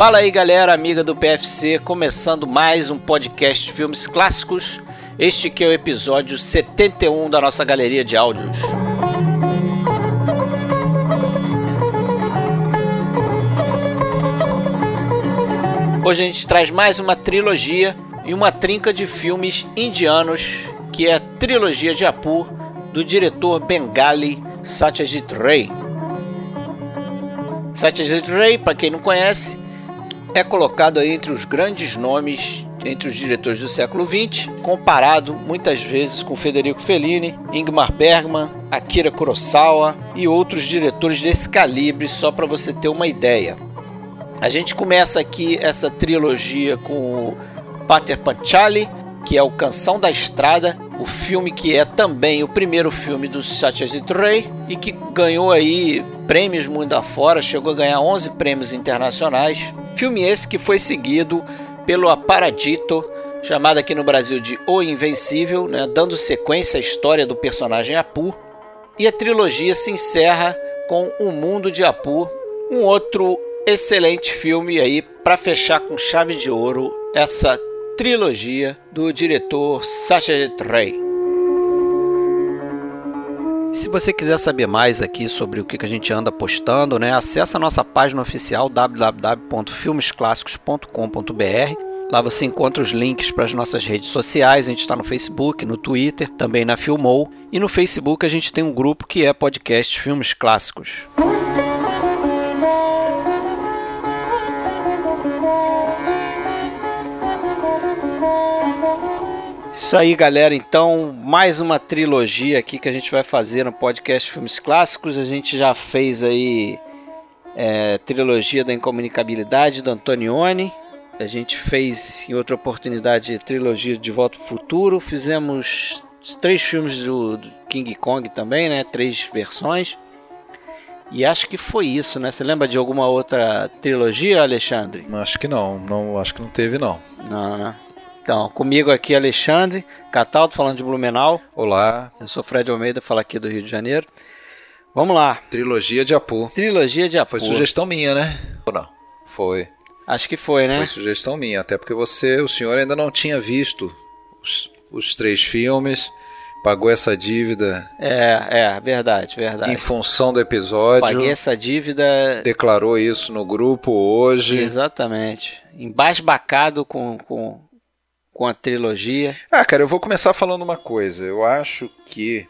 Fala aí, galera, amiga do PFC, começando mais um podcast de filmes clássicos. Este que é o episódio 71 da nossa galeria de áudios. Hoje a gente traz mais uma trilogia e uma trinca de filmes indianos, que é a trilogia de Apu, do diretor Bengali Satyajit Ray. Satyajit Ray, para quem não conhece, é colocado aí entre os grandes nomes entre os diretores do século XX, comparado muitas vezes com Federico Fellini, Ingmar Bergman, Akira Kurosawa e outros diretores desse calibre, só para você ter uma ideia. A gente começa aqui essa trilogia com o Pater Panchali, que é o Canção da Estrada, o filme que é também o primeiro filme do Satyajit Ray e que ganhou aí prêmios mundo afora, chegou a ganhar 11 prêmios internacionais. Filme esse que foi seguido pelo Aparadito, chamado aqui no Brasil de O Invencível, né, dando sequência à história do personagem Apu. E a trilogia se encerra com O Mundo de Apu, um outro excelente filme aí para fechar com chave de ouro essa trilogia do diretor Satyajit Ray. Se você quiser saber mais aqui sobre o que a gente anda postando, né, acesse a nossa página oficial www.filmesclassicos.com.br. Lá você encontra os links para as nossas redes sociais. A gente está no Facebook, no Twitter, também na Filmou. E no Facebook a gente tem um grupo que é podcast Filmes Clássicos. Isso aí, galera. Então, mais uma trilogia aqui que a gente vai fazer no podcast Filmes Clássicos. A gente já fez aí é, trilogia da incomunicabilidade do Antonioni. A gente fez em outra oportunidade trilogia de Volta ao Futuro. Fizemos três filmes do, do King Kong também, né? Três versões. E acho que foi isso, né? Você lembra de alguma outra trilogia, Alexandre? Acho que não, não acho que não teve não. Não, né? Então, comigo aqui Alexandre Cataldo, falando de Blumenau. Olá. Eu sou Fred Almeida, falo aqui do Rio de Janeiro. Vamos lá. Trilogia de Apu. Trilogia de Apu. Foi sugestão minha, né? Ou não? Foi. Acho que foi, né? Foi sugestão minha, até porque você, o senhor ainda não tinha visto os, os três filmes, pagou essa dívida. É, é, verdade, verdade. Em função do episódio. Paguei essa dívida. Declarou isso no grupo hoje. Exatamente. Embasbacado com, com, com a trilogia. Ah, cara, eu vou começar falando uma coisa. Eu acho que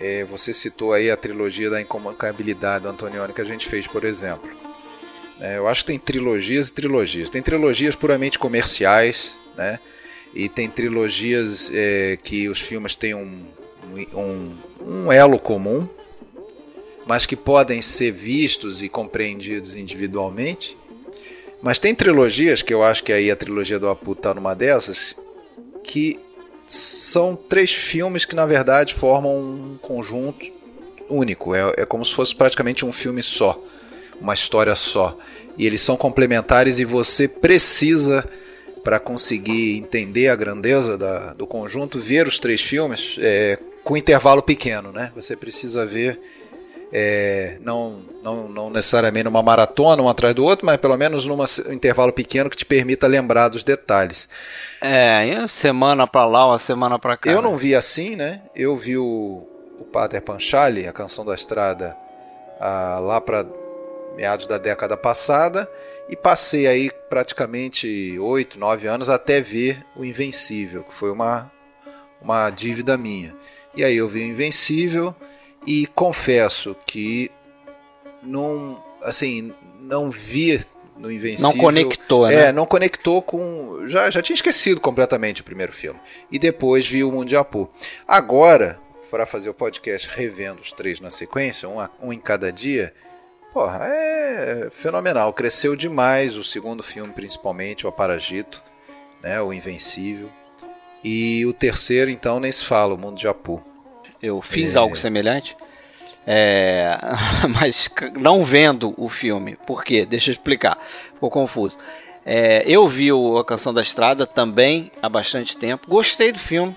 é, você citou aí a trilogia da incomunicabilidade do Antonioni que a gente fez, por exemplo. É, eu acho que tem trilogias e trilogias. Tem trilogias puramente comerciais, né? E tem trilogias é, que os filmes têm um, um, um elo comum, mas que podem ser vistos e compreendidos individualmente. Mas tem trilogias, que eu acho que aí a trilogia do Apu tá numa dessas, que são três filmes que na verdade formam um conjunto único. É, é como se fosse praticamente um filme só, uma história só. E eles são complementares e você precisa, para conseguir entender a grandeza da, do conjunto, ver os três filmes é, com intervalo pequeno. Né? Você precisa ver é, não, não, não necessariamente numa maratona, um atrás do outro, mas pelo menos num intervalo pequeno que te permita lembrar dos detalhes. É, semana para lá, uma semana para cá. Eu não vi assim, né? Eu vi o, o Pater Panchali, a canção da estrada, a, lá para meados da década passada, e passei aí praticamente oito, nove anos até ver o Invencível, que foi uma, uma dívida minha. E aí eu vi o Invencível e confesso que não, assim, não vi no Invencível. Não conectou, né? É, não conectou com. Já, já tinha esquecido completamente o primeiro filme. E depois vi o Mundo de Apu. Agora, para fazer o podcast revendo os três na sequência, um, um em cada dia, porra, é fenomenal. Cresceu demais o segundo filme, principalmente, o Aparagito, né, o Invencível. E o terceiro, então, nem se fala, o Mundo de Apu. Eu fiz é... algo semelhante, é... mas não vendo o filme. Por quê? Deixa eu explicar. Ficou confuso. É... eu vi o A Canção da Estrada também há bastante tempo. Gostei do filme.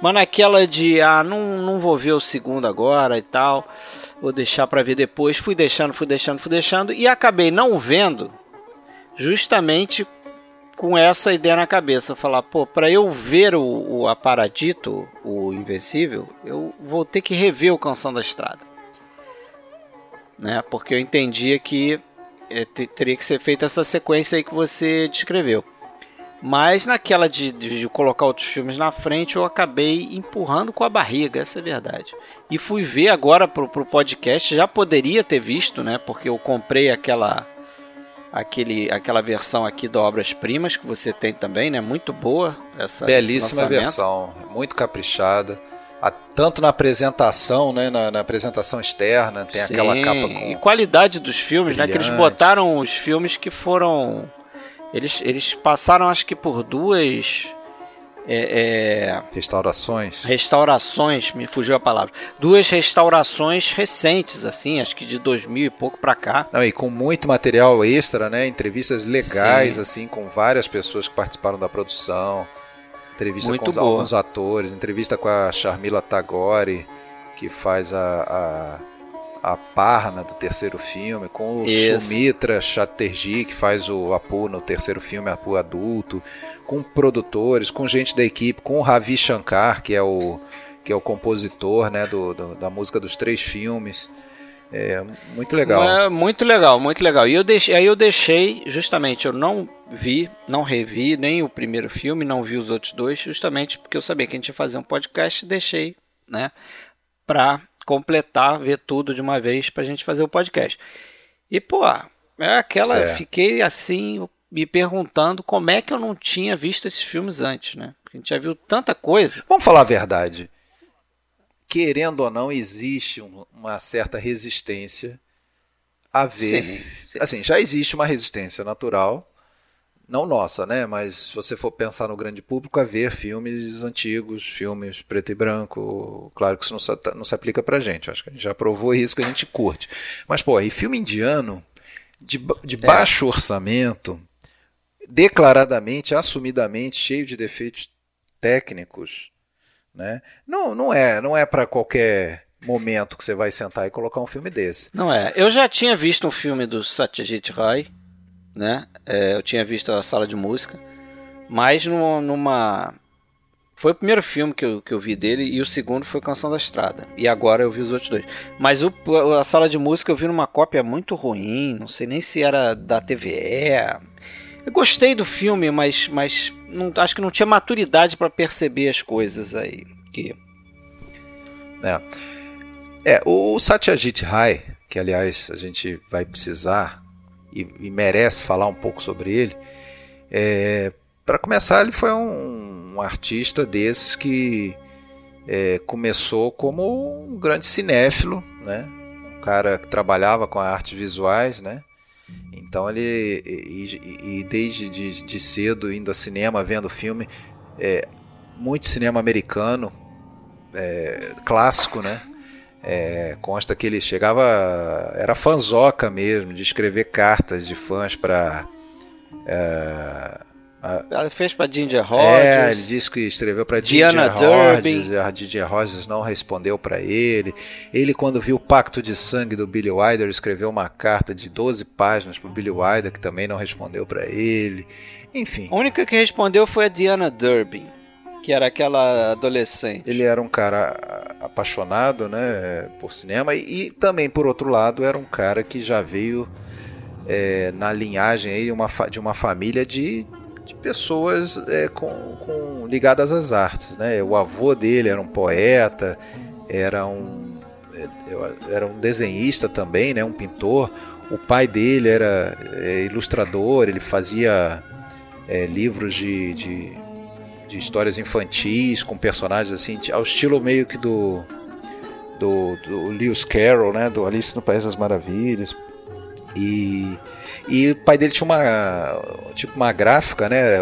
Mas naquela de, ah, não, não vou ver o segundo agora e tal, vou deixar para ver depois. Fui deixando, fui deixando, fui deixando e acabei não vendo justamente com essa ideia na cabeça, falar, pô, para eu ver o, o Aparadito, o Invencível, eu vou ter que rever o Canção da Estrada. Né? Porque eu entendia que é, teria que ser feita essa sequência aí que você descreveu. Mas naquela de, de, colocar outros filmes na frente, eu acabei empurrando com a barriga, essa é a verdade. E fui ver agora pro, pro podcast, já poderia ter visto, né? Porque eu comprei aquela aquele, aquela versão aqui do Obras Primas que você tem também, né? Muito boa essa belíssima versão, muito caprichada. tanto na apresentação, né, na, na apresentação externa, tem Sim, aquela capa com e qualidade dos filmes, brilhante. né? Que eles botaram os filmes que foram eles, eles passaram acho que por duas é, é, restaurações. Restaurações, me fugiu a palavra. Duas restaurações recentes, assim, acho que de 2000 e pouco para cá. Não, e com muito material extra, né? Entrevistas legais, Sim. assim, com várias pessoas que participaram da produção. Entrevista muito com os, alguns atores, entrevista com a Charmila Tagore, que faz a, a a Parna do terceiro filme, com o Isso. Sumitra Chatterjee, que faz o Apu no terceiro filme, Apu adulto, com produtores, com gente da equipe, com o Ravi Shankar, que é o, que é o compositor né, do, do da música dos três filmes. É muito legal. É muito legal, muito legal. E eu deixei, aí eu deixei, justamente, eu não vi, não revi nem o primeiro filme, não vi os outros dois, justamente porque eu sabia que a gente ia fazer um podcast, deixei, né, para completar, ver tudo de uma vez para a gente fazer o podcast. E, pô, é aquela. Certo. Fiquei assim, me perguntando como é que eu não tinha visto esses filmes antes, né? Porque a gente já viu tanta coisa. Vamos falar a verdade. Querendo ou não, existe uma certa resistência a ver. Sim, sim. Assim, já existe uma resistência natural não nossa, né? Mas se você for pensar no grande público, a ver filmes antigos, filmes preto e branco, claro que isso não se, não se aplica pra gente. Acho que a gente já provou isso que a gente curte. Mas, pô, e filme indiano, de, de é. baixo orçamento, declaradamente, assumidamente, cheio de defeitos técnicos, né? Não, não é, não é para qualquer momento que você vai sentar e colocar um filme desse. Não é. Eu já tinha visto um filme do Satyajit Ray, né? É, eu tinha visto a sala de música, mas numa, numa, foi o primeiro filme que eu, que eu vi dele e o segundo foi Canção da Estrada. E agora eu vi os outros dois. Mas o, a sala de música eu vi numa cópia muito ruim, não sei nem se era da TVE. Eu gostei do filme, mas, mas não, acho que não tinha maturidade para perceber as coisas aí. Que... É. é, o Satyajit Ray, que aliás a gente vai precisar e, e merece falar um pouco sobre ele. É, Para começar, ele foi um, um artista desses que é, começou como um grande cinéfilo, né? um cara que trabalhava com artes visuais, né? Então ele e, e desde de, de, cedo indo a cinema, vendo filme, é, muito cinema americano, é, clássico, né? É, consta que ele chegava. Era fanzoca mesmo, de escrever cartas de fãs para. É, ela fez para Ginger Rogers. É, ele disse que escreveu para Diana Rogers. A Ginger Rogers não respondeu para ele. Ele, quando viu o Pacto de Sangue do Billy Wilder, escreveu uma carta de 12 páginas para Billy Wilder, que também não respondeu para ele. Enfim. A única que respondeu foi a Diana Durbin que era aquela adolescente. Ele era um cara apaixonado, né, por cinema e, e também por outro lado era um cara que já veio é, na linhagem aí uma, de uma família de, de pessoas é, com, com, ligadas às artes, né? O avô dele era um poeta, era um era um desenhista também, né, um pintor. O pai dele era é, ilustrador, ele fazia é, livros de, de de histórias infantis com personagens assim, ao estilo meio que do do, do Lewis Carroll, né, do Alice no País das Maravilhas. E e o pai dele tinha uma tipo uma gráfica, né?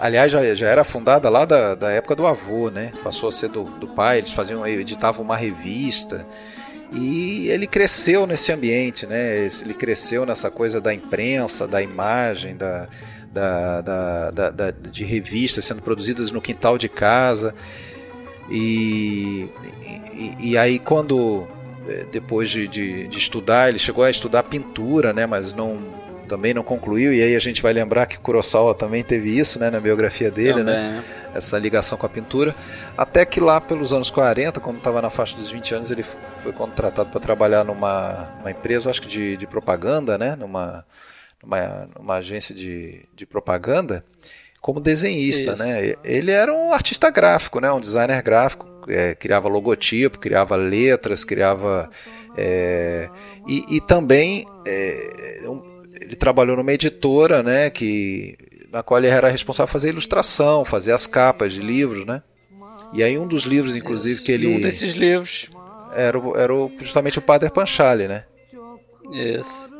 Aliás, já, já era fundada lá da, da época do avô, né? Passou a ser do, do pai, eles faziam, editavam uma revista. E ele cresceu nesse ambiente, né? Ele cresceu nessa coisa da imprensa, da imagem, da, da, da, da, de revistas sendo produzidas no quintal de casa. E, e, e aí quando é, depois de, de, de, estudar, ele chegou a estudar pintura, né, mas não, também não concluiu, e aí a gente vai lembrar que Kurosawa também teve isso né, na biografia dele, né? também, né? Essa ligação com a pintura. Até que lá pelos anos 40, quando estava na faixa dos 20 anos, ele foi contratado para trabalhar numa empresa, acho que de, de propaganda, né? Numa, numa, numa agência de, de propaganda como desenhista, Isso. né? Ele era um artista gráfico, né? Um designer gráfico, é, criava logotipo, criava letras, criava é, e, e, também é, um, ele trabalhou numa editora, né? Que na qual ele era responsável por fazer ilustração, fazer as capas de livros, né? E aí um dos livros, inclusive, Isso. que ele um desses livros era, era justamente o Padre Panchali, né? Isso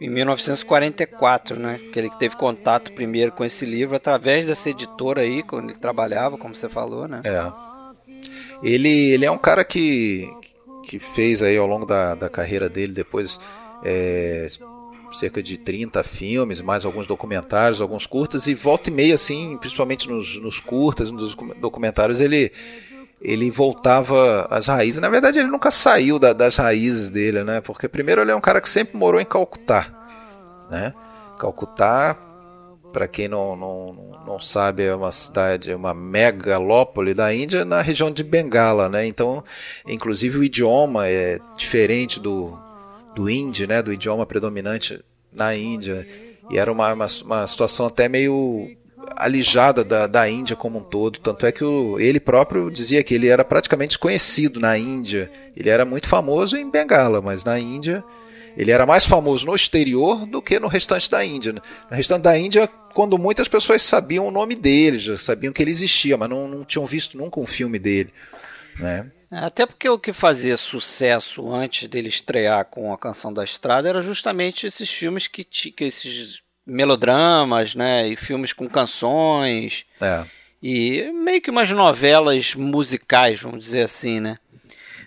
em 1944, né? Que ele teve contato primeiro com esse livro através dessa editora aí, quando ele trabalhava, como você falou, né? É. Ele, ele é um cara que, que fez aí ao longo da, da carreira dele depois é, cerca de 30 filmes, mais alguns documentários, alguns curtas, e volta e meia, assim, principalmente nos, nos curtas, nos documentários, ele ele voltava às raízes. Na verdade, ele nunca saiu da, das raízes dele, né? Porque primeiro ele é um cara que sempre morou em Calcutá, né? Calcutá, para quem não, não, não sabe, é uma cidade, é uma megalópole da Índia na região de Bengala, né? Então, inclusive o idioma é diferente do, do hindi, né? Do idioma predominante na Índia. E era uma, uma, uma situação até meio alijada da, da Índia como um todo. Tanto é que o, ele próprio dizia que ele era praticamente conhecido na Índia. Ele era muito famoso em Bengala, mas na Índia ele era mais famoso no exterior do que no restante da Índia. No restante da Índia, quando muitas pessoas sabiam o nome dele, já sabiam que ele existia, mas não, não tinham visto nunca um filme dele. Né? Até porque o que fazia sucesso antes dele estrear com a Canção da Estrada era justamente esses filmes que, que esses melodramas, né? E filmes com canções. É. E meio que umas novelas musicais, vamos dizer assim, né?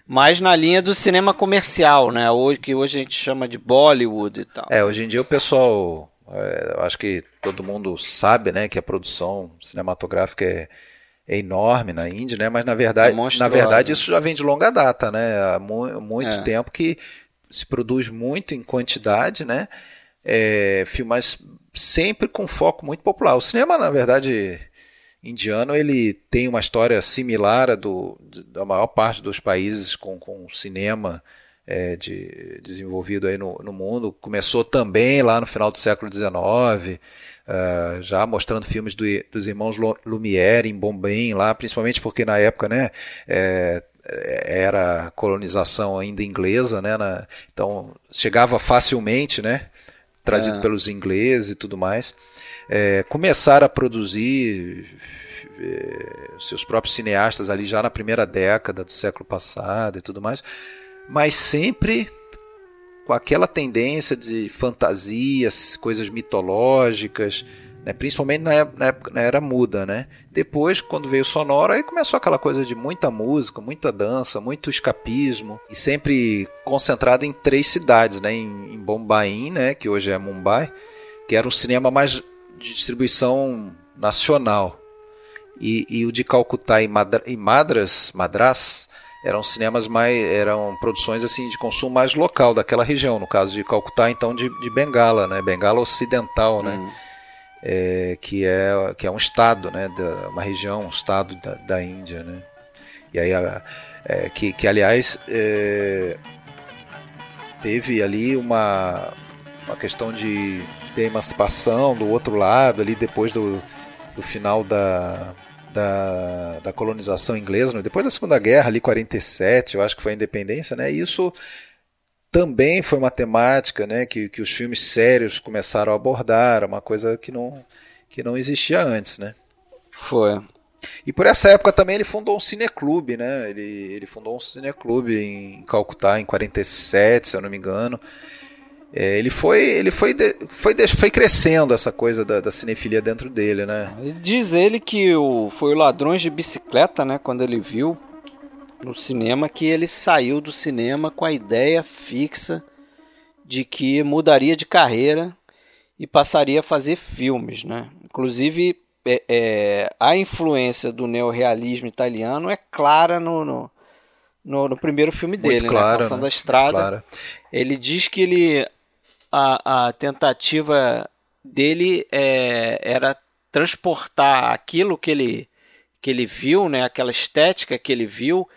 Mas na linha do cinema comercial, né? Hoje, que hoje a gente chama de Bollywood e tal. É, hoje em dia o pessoal. É, acho que todo mundo sabe, né? Que a produção cinematográfica é, é enorme na Índia, né? Mas na verdade, é na verdade isso já vem de longa data, né? Há mu muito é. tempo que se produz muito em quantidade, né? É, filmes sempre com foco muito popular. O cinema, na verdade, indiano, ele tem uma história similar à do, da maior parte dos países com, com cinema é, de, desenvolvido aí no, no, mundo. Começou também lá no final do século XIX, uh, é, já mostrando filmes do, dos irmãos Lumière em Bombay, lá, principalmente porque na época, né, é, era colonização ainda inglesa, né, na, então chegava facilmente, né, trazido é. pelos ingleses e tudo mais, é, começaram a produzir é, seus próprios cineastas ali já na primeira década do século passado e tudo mais, mas sempre com aquela tendência de fantasias, coisas mitológicas, né? principalmente na, época, na era muda, né? Depois, quando veio o sonoro, aí começou aquela coisa de muita música, muita dança, muito escapismo e sempre concentrado em três cidades, né? Em, em Bombay, né? Que hoje é Mumbai, que era um cinema mais de distribuição nacional. E, e o de Calcutá e, Madra, e Madras, Madras, eram cinemas mais eram produções assim de consumo mais local daquela região no caso de Calcutá então de, de Bengala né Bengala ocidental né hum é, que, é, que é um estado, né, da, uma região, um estado da, da Índia. Né? E aí, a, é, que, que aliás é, teve ali uma, uma questão de emancipação do outro lado, ali depois do, do final da, da, da colonização inglesa, né? depois da Segunda Guerra, ali 47, eu acho que foi a independência, né? E isso também foi uma temática né, que, que os filmes sérios começaram a abordar, uma coisa que não, que não existia antes. Né? Foi. E por essa época também ele fundou um cineclube, né? Ele, ele fundou um cineclube em Calcutá em 47, se eu não me engano. É, ele foi ele foi, de, foi, de, foi crescendo essa coisa da, da, cinefilia dentro dele, né? Diz ele que o, foi o Ladrões de Bicicleta, né? Quando ele viu no cinema que ele saiu do cinema com a ideia fixa de que mudaria de carreira e passaria a fazer filmes, né? Inclusive é, é, a influência do neorrealismo italiano é clara no, no, no, no primeiro filme dele, Muito né? Canção né? da Estrada. Ele diz que ele a, a tentativa dele é, era transportar aquilo que ele, que ele viu, né, aquela estética que ele viu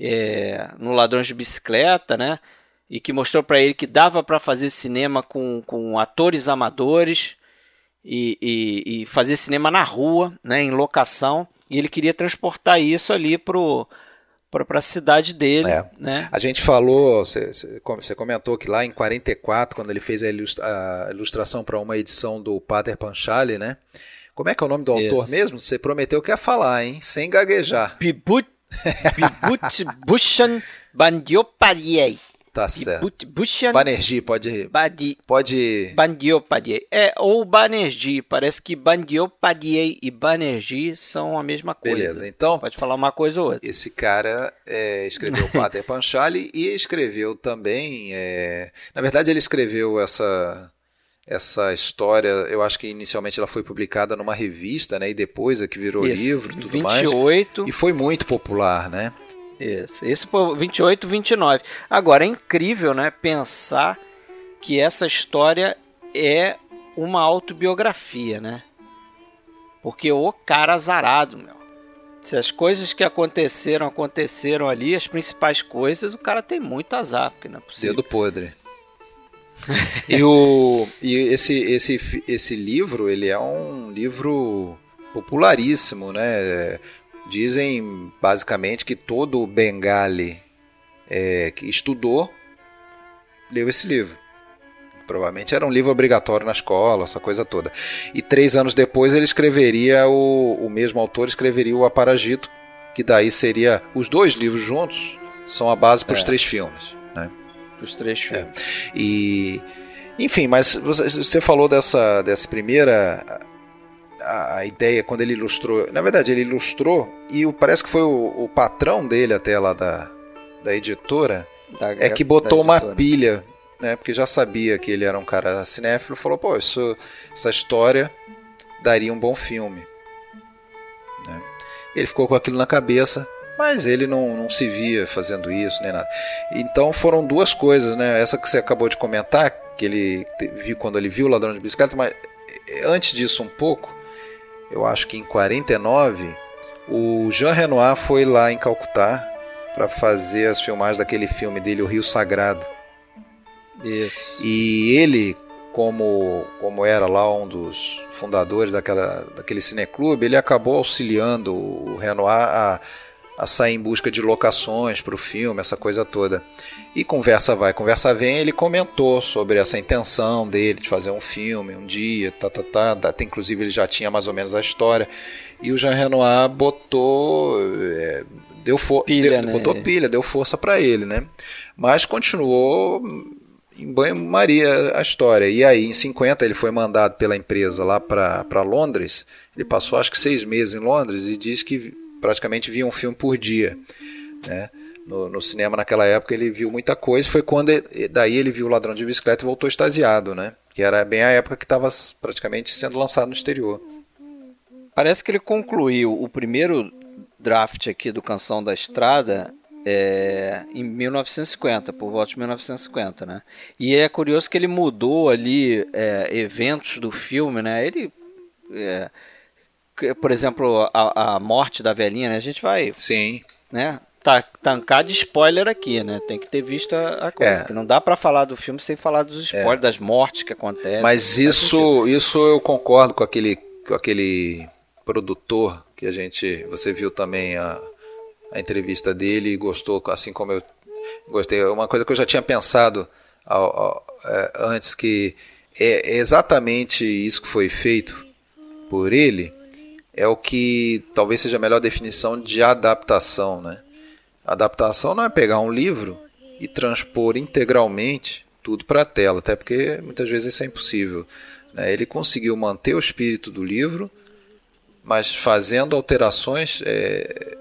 é, no Ladrões de Bicicleta, né, e que mostrou para ele que dava para fazer cinema com, com atores amadores e, e, e, fazer cinema na rua, né, em locação, e ele queria transportar isso ali pro para a cidade dele. É. Né? A gente falou, você comentou que lá em 44, quando ele fez a, ilustra, a ilustração para uma edição do Pater Panchali, né? Como é que é o nome do autor Isso. mesmo? Você prometeu que ia falar, hein? Sem gaguejar. Bibut, Bibut Bushan Bandiopariei. Tá certo. Bushan, Banerjee, pode. Badi, pode. Bandiopadiei. É, ou Banerjee. Parece que Bandiopadiei e Banerjee são a mesma coisa. Beleza, então. Pode falar uma coisa ou outra. Esse cara é, escreveu Pater Panchali e escreveu também. É, na verdade, ele escreveu essa essa história, eu acho que inicialmente ela foi publicada numa revista, né? E depois é que virou Isso, livro, tudo 28. mais. E foi muito popular, né? Isso. Esse por 28, 29. Agora é incrível, né, pensar que essa história é uma autobiografia, né? Porque o cara azarado, meu. Se as coisas que aconteceram aconteceram ali, as principais coisas, o cara tem muito azar, porque não é possível. Dedo podre. e o, e esse, esse, esse livro, ele é um livro popularíssimo, né? Dizem basicamente que todo Bengali é, que estudou leu esse livro. Provavelmente era um livro obrigatório na escola, essa coisa toda. E três anos depois ele escreveria, o, o mesmo autor escreveria o Aparagito, que daí seria os dois livros juntos, são a base para os é. três filmes. Os três filmes. É. E, enfim, mas você, você falou dessa, dessa primeira a, a, ideia quando ele ilustrou. Na verdade, ele ilustrou e o, parece que foi o, o patrão dele até lá da, da editora. Da, é que botou uma pilha, né? Porque já sabia que ele era um cara cinéfilo. Falou, pô, isso, essa história daria um bom filme. Né? Ele ficou com aquilo na cabeça, mas ele não, não se via fazendo isso nem nada. Então foram duas coisas, né? Essa que você acabou de comentar, que ele viu quando ele viu o Ladrão de Bicicleta, mas eh, antes disso um pouco, eu acho que em 49, o Jean Renoir foi lá em Calcutá para fazer as filmagens daquele filme dele, O Rio Sagrado. Isso. E ele, como, como era lá um dos fundadores daquela, daquele cineclube, ele acabou auxiliando o Renoir a a sair em busca de locações para o filme, essa coisa toda. E conversa vai, conversa vem, ele comentou sobre essa intenção dele de fazer um filme um dia, tá, tá, tá, até inclusive ele já tinha mais ou menos a história. E o Jean Renoir botou, é, deu for, pilha, deu, né? botou pilha, deu força para ele, né? Mas continuou em banho-maria a história. E aí, em 50, ele foi mandado pela empresa lá para Londres. Ele passou acho que seis meses em Londres e diz que praticamente via um filme por dia. Né? No, no, cinema naquela época ele viu muita coisa. Foi quando ele, daí ele viu o Ladrão de Bicicleta e voltou extasiado, né? Que era bem a época que estava praticamente sendo lançado no exterior. Parece que ele concluiu o primeiro draft aqui do Canção da Estrada é, em 1950, por volta de 1950, né? E é curioso que ele mudou ali é, eventos do filme, né? Ele é, por exemplo, a, a morte da velhinha, né? A gente vai. Sim. Né? Tá, tancar de spoiler aqui, né? Tem que ter visto a, a coisa. É. não dá para falar do filme sem falar dos spoilers, é. das mortes que acontecem. Mas isso, isso eu concordo com aquele, com aquele produtor que a gente. Você viu também a, a entrevista dele e gostou, assim como eu gostei. Uma coisa que eu já tinha pensado ao, ao, é, antes, que é exatamente isso que foi feito por ele é o que talvez seja a melhor definição de adaptação. Né? Adaptação não é pegar um livro e transpor integralmente tudo para a tela, até porque muitas vezes isso é impossível. Né? Ele conseguiu manter o espírito do livro, mas fazendo alterações é,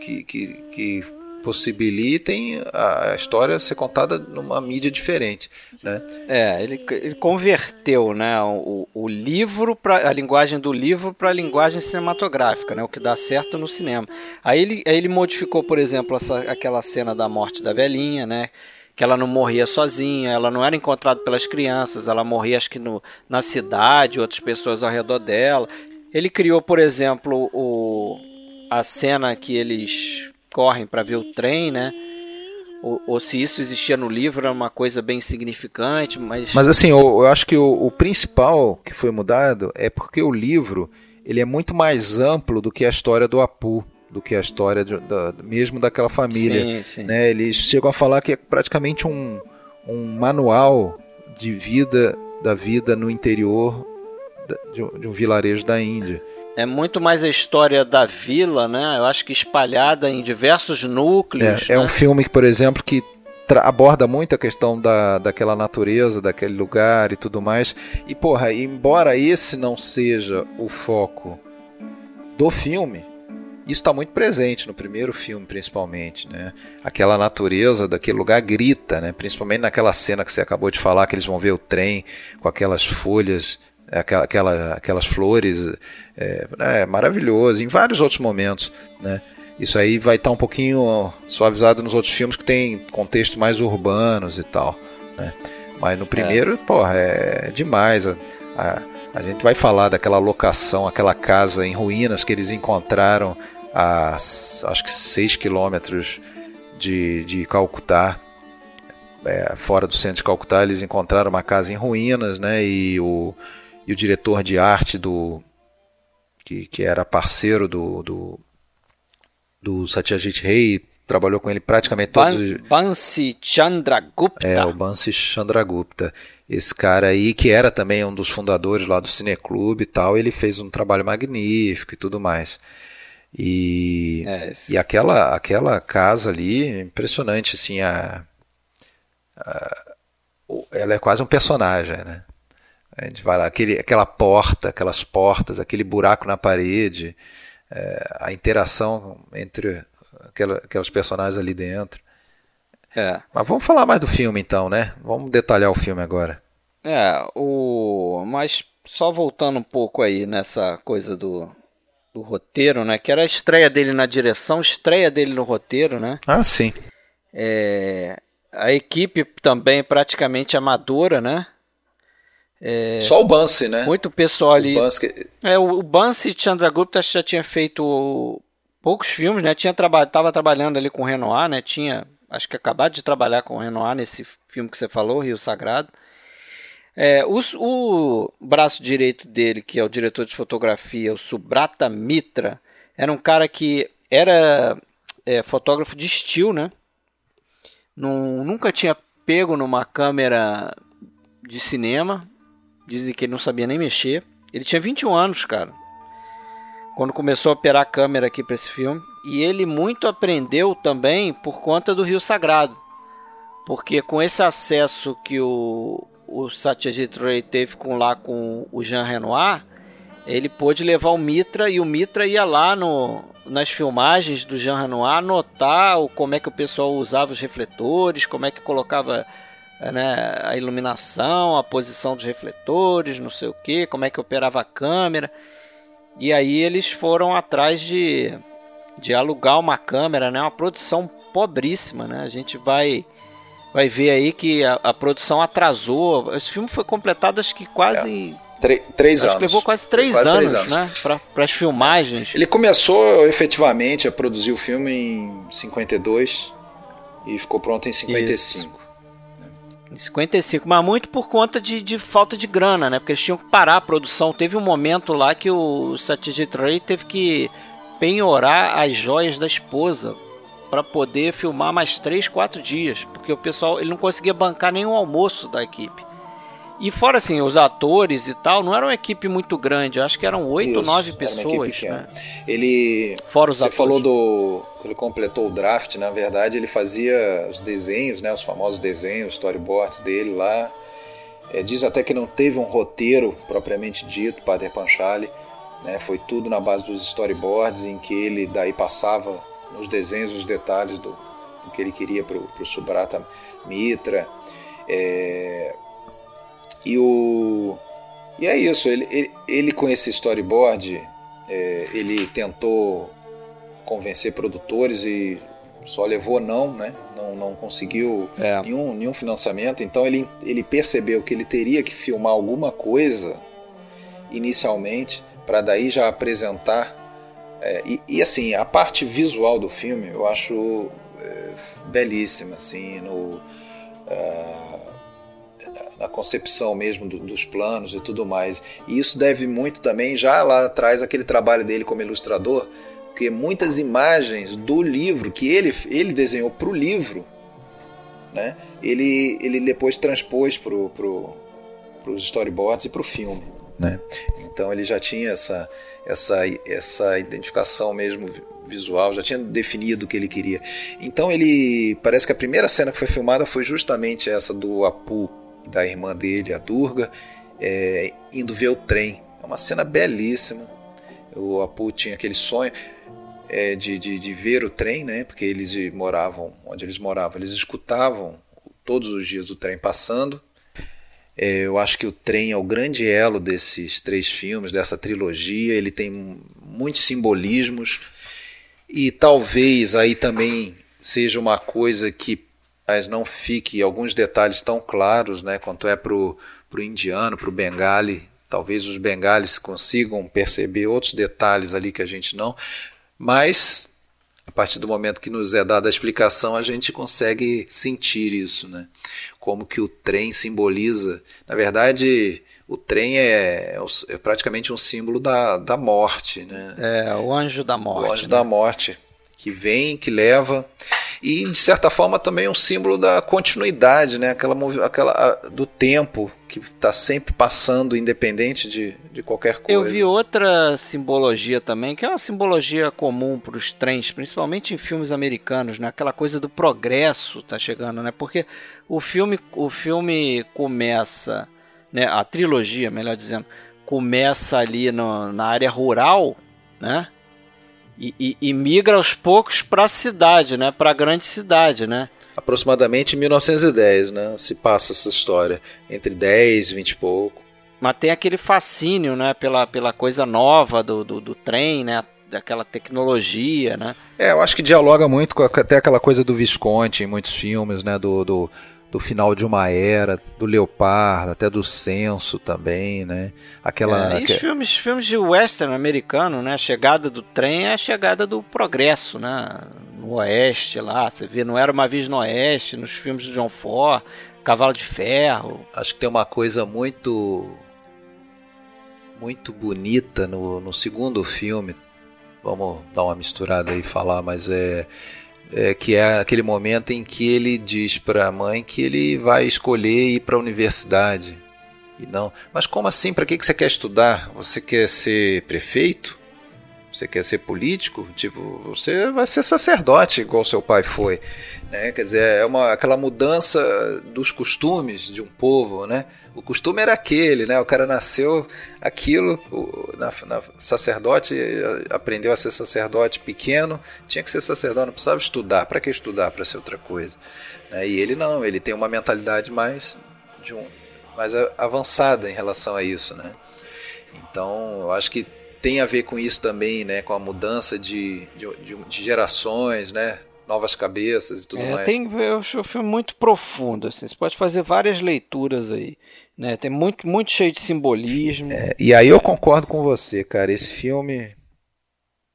que, que, que possibilitem a história ser contada numa mídia diferente, né? É, ele, ele converteu, né, o, o livro para a linguagem do livro para a linguagem cinematográfica, né, o que dá certo no cinema. Aí ele, aí ele modificou, por exemplo, essa, aquela cena da morte da velhinha, né? que ela não morria sozinha, ela não era encontrada pelas crianças, ela morria acho que no, na cidade, outras pessoas ao redor dela. Ele criou, por exemplo, o, a cena que eles correm para ver o trem, né? Ou, ou, se isso existia no livro era uma coisa bem significante, mas... Mas assim, eu, eu acho que o, o, principal que foi mudado é porque o livro ele é muito mais amplo do que a história do Apu, do que a história de, da, mesmo daquela família. Sim, sim. Né? Eles chegam a falar que é praticamente um, um manual de vida da vida no interior de um, de um vilarejo da Índia. É muito mais a história da vila, né? Eu acho que espalhada em diversos núcleos. É, é né? um filme, por exemplo, que aborda muito a questão da, daquela natureza, daquele lugar e tudo mais. E, porra, embora esse não seja o foco do filme, isso está muito presente no primeiro filme, principalmente, né? Aquela natureza daquele lugar grita, né? Principalmente naquela cena que você acabou de falar, que eles vão ver o trem com aquelas folhas é, aquela, aquela, aquelas flores, é, é, maravilhoso, em vários outros momentos, né? Isso aí vai estar tá um pouquinho suavizado nos outros filmes que tem contexto mais urbanos e tal, né? Mas no primeiro, é. porra, é demais. A, a, a, gente vai falar daquela locação, aquela casa em ruínas que eles encontraram a acho que 6 quilômetros de, de Calcutá. É, fora do centro de Calcutá, eles encontraram uma casa em ruínas, né? E o, e o diretor de arte do que, que era parceiro do, do, do Satyajit Ray, trabalhou com ele praticamente todos os... Bansi Chandragupta. É, o Bansi Chandragupta. Esse cara aí, que era também um dos fundadores lá do Cineclube e tal, ele fez um trabalho magnífico e tudo mais. E, é, e aquela, aquela casa ali, impressionante, assim, a, a, ela é quase um personagem, né? A gente vai lá, aquele, aquela porta, aquelas portas, aquele buraco na parede, é, a interação entre aquela, aquelas personagens ali dentro. É. Mas vamos falar mais do filme então, né? Vamos detalhar o filme agora. É, o. Mas só voltando um pouco aí nessa coisa do, do roteiro, né? Que era a estreia dele na direção, estreia dele no roteiro, né? Ah, sim. É, a equipe também praticamente amadora, né? É, Só o Bansi, né? Muito pessoal ali. O Bansi, é, o, o Bansi Chandragupta já tinha feito poucos filmes, né? Tinha traba tava trabalhando ali com o Renoir, né? Tinha, acho que acabado de trabalhar com o Renoir nesse filme que você falou, Rio Sagrado. É, o, o, braço direito dele, que é o diretor de fotografia, o Subrata Mitra, era um cara que era é, fotógrafo de estilo, né? Num, nunca tinha pego numa câmera de cinema, Dizem que ele não sabia nem mexer. Ele tinha 21 anos, cara. Quando começou a operar a câmera aqui para esse filme. E ele muito aprendeu também por conta do Rio Sagrado. Porque com esse acesso que o, o Satyajit Ray teve com lá com o Jean Renoir, ele pôde levar o Mitra e o Mitra ia lá no, nas filmagens do Jean Renoir notar o, como é que o pessoal usava os refletores, como é que colocava né, a iluminação, a posição dos refletores, não sei o que, como é que operava a câmera. E aí eles foram atrás de, de alugar uma câmera, né, uma produção pobríssima. Né? A gente vai, vai ver aí que a, a produção atrasou. Esse filme foi completado acho que quase. É. Três acho anos. levou quase, três, quase anos, três anos, né? Para as filmagens. Ele começou efetivamente a produzir o filme em 52 e ficou pronto em 55. Isso. Em 55, mas muito por conta de, de, falta de grana, né? Porque eles tinham que parar a produção. Teve um momento lá que o Satyajit Ray teve que penhorar as joias da esposa para poder filmar mais 3, 4 dias, porque o pessoal ele não conseguia bancar nenhum almoço da equipe. E fora assim, os atores e tal, não era uma equipe muito grande, acho que eram oito, nove pessoas. Né? Ele. Fora os Você atores. falou do. Ele completou o draft, na verdade, ele fazia os desenhos, né? Os famosos desenhos, storyboards dele lá. É, diz até que não teve um roteiro propriamente dito, Padre Panchali. Né? Foi tudo na base dos storyboards, em que ele daí passava nos desenhos os detalhes do, do que ele queria para o Subrata Mitra. É, e, o, e é isso, ele, ele, ele com esse storyboard, é, ele tentou convencer produtores e só levou não, né? Não, não conseguiu é. nenhum, nenhum financiamento. Então ele, ele percebeu que ele teria que filmar alguma coisa inicialmente para daí já apresentar. É, e, e, assim, a parte visual do filme eu acho é, belíssima, assim, no, uh, na concepção mesmo do, dos planos e tudo mais. E isso deve muito também já lá atrás aquele trabalho dele como ilustrador, porque muitas imagens do livro que ele, ele desenhou para o livro, né, ele, ele depois transpôs para pro, os storyboards e para o filme. Né? Então ele já tinha essa, essa, essa identificação mesmo visual, já tinha definido o que ele queria. Então ele parece que a primeira cena que foi filmada foi justamente essa do Apu da irmã dele, a Durga, é, indo ver o trem. É uma cena belíssima. O Apu tinha aquele sonho é, de, de, de, ver o trem, né? Porque eles moravam onde eles moravam, eles escutavam todos os dias o trem passando. É, eu acho que o trem é o grande elo desses três filmes, dessa trilogia. Ele tem muitos simbolismos e talvez aí também seja uma coisa que mas não fique alguns detalhes tão claros, né? Quanto é para o indiano, para o bengali. Talvez os bengalis consigam perceber outros detalhes ali que a gente não, mas a partir do momento que nos é dada a explicação, a gente consegue sentir isso, né? Como que o trem simboliza. Na verdade, o trem é, é praticamente um símbolo da, da morte, né? É, o anjo da morte. O anjo né? da morte, que vem, que leva e de certa forma também um símbolo da continuidade, né? Aquela, aquela do tempo que está sempre passando, independente de, de qualquer coisa. Eu vi outra simbologia também, que é uma simbologia comum para os trens, principalmente em filmes americanos, né? Aquela coisa do progresso tá chegando, né? Porque o filme, o filme começa, né? A trilogia, melhor dizendo, começa ali no, na área rural, né? E, e, e migra aos poucos para a cidade, né? Para a grande cidade, né? Aproximadamente em 1910, né? Se passa essa história entre 10 e 20 e pouco. Mas tem aquele fascínio, né? Pela, pela coisa nova do, do, do trem, né? daquela tecnologia, né? É, eu acho que dialoga muito com até aquela coisa do Visconti em muitos filmes, né? Do, do, do final de uma era, do Leopardo, até do Censo também, né? Aquela. É, e filmes, filmes de western americano, né? A chegada do trem é a chegada do progresso, né? No oeste lá, você vê, não era uma vez no oeste, nos filmes de John Ford, Cavalo de Ferro. Acho que tem uma coisa muito muito bonita no, no segundo filme. Vamos dar uma misturada aí e falar, mas é é, que é aquele momento em que ele diz para a mãe que ele vai escolher ir para a universidade. E não, mas como assim? Para que, que você quer estudar? Você quer ser prefeito? Você quer ser político? Tipo, você vai ser sacerdote, igual seu pai foi. Né? Quer dizer, é uma, aquela mudança dos costumes de um povo, né? O costume era aquele, né? O cara nasceu aquilo, o, na, na, sacerdote aprendeu a ser sacerdote pequeno, tinha que ser sacerdote, não precisava estudar. Para que estudar para ser outra coisa? Né? E ele não, ele tem uma mentalidade mais de um, mais avançada em relação a isso, né? Então, eu acho que tem a ver com isso também, né? Com a mudança de, de, de gerações, né? novas cabeças e tudo é, mais. Tem, eu acho o filme muito profundo, assim, você pode fazer várias leituras aí. Né? Tem muito, muito cheio de simbolismo. É, e aí eu concordo com você, cara. Esse filme.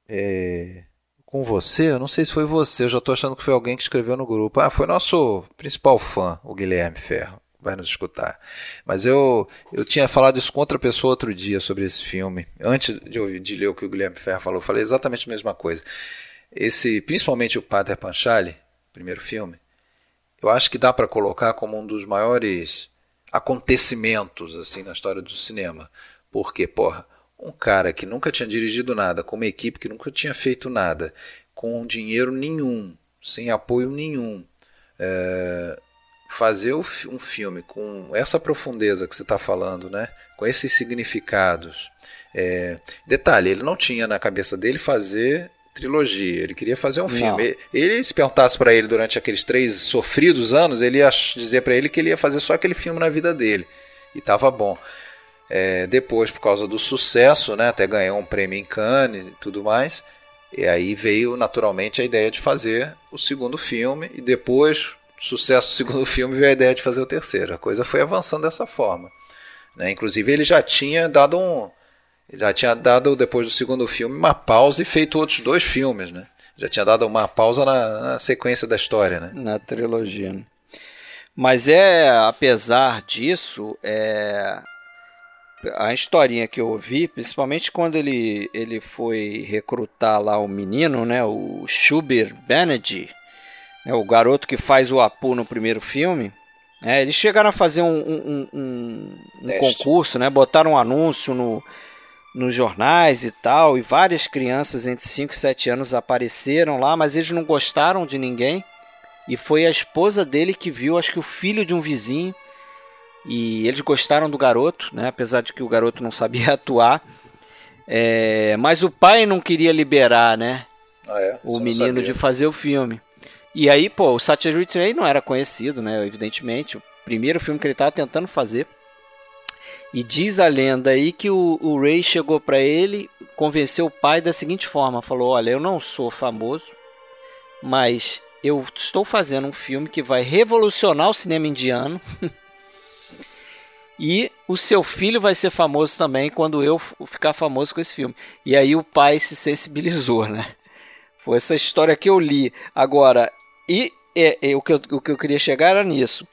É, com você, eu não sei se foi você, eu já estou achando que foi alguém que escreveu no grupo. Ah, foi nosso principal fã, o Guilherme Ferro. Vai nos escutar. Mas eu, eu tinha falado isso com outra pessoa outro dia sobre esse filme. Antes de, ouvir, de ler o que o Guilherme Ferro falou, eu falei exatamente a mesma coisa. Esse, principalmente o Pater Panchali, primeiro filme, eu acho que dá para colocar como um dos maiores acontecimentos assim na história do cinema. Porque, porra, um cara que nunca tinha dirigido nada, com uma equipe que nunca tinha feito nada, com dinheiro nenhum, sem apoio nenhum, é, fazer um filme com essa profundeza que você está falando, né? com esses significados. É, detalhe, ele não tinha na cabeça dele fazer trilogia. Ele queria fazer um não. filme. Ele, se perguntasse para ele durante aqueles três sofridos anos, ele ia dizer para ele que ele ia fazer só aquele filme na vida dele. E tava bom. É, depois, por causa do sucesso, né, até ganhou um prêmio em Cannes e tudo mais, E aí veio naturalmente a ideia de fazer o segundo filme e depois, sucesso do segundo filme, veio a ideia de fazer o terceiro. A coisa foi avançando dessa forma. Né? Inclusive ele já tinha dado um, já tinha dado depois do segundo filme uma pausa e feito outros dois filmes, né? Já tinha dado uma pausa na, na sequência da história, né? Na trilogia. Né? Mas é, apesar disso, é, a historinha que eu ouvi, principalmente quando ele, ele foi recrutar lá o menino, né, o Schubert Benedy, né, o garoto que faz o Apu no primeiro filme, é, eles chegaram a fazer um, um, um, um concurso, né, botaram um anúncio no, nos jornais e tal, e várias crianças entre 5 e 7 anos apareceram lá, mas eles não gostaram de ninguém, e foi a esposa dele que viu, acho que o filho de um vizinho, e eles gostaram do garoto, né? apesar de que o garoto não sabia atuar. É, mas o pai não queria liberar né? Ah, é? o menino de fazer o filme. E aí, pô, o Satyajit Ray não era conhecido, né? Evidentemente, o primeiro filme que ele estava tentando fazer. E diz a lenda aí que o, o Ray chegou para ele, convenceu o pai da seguinte forma: falou, olha, eu não sou famoso, mas eu estou fazendo um filme que vai revolucionar o cinema indiano. E o seu filho vai ser famoso também quando eu ficar famoso com esse filme. E aí o pai se sensibilizou, né? Foi essa história que eu li. Agora, e é, é, o, que eu, o que eu queria chegar era nisso.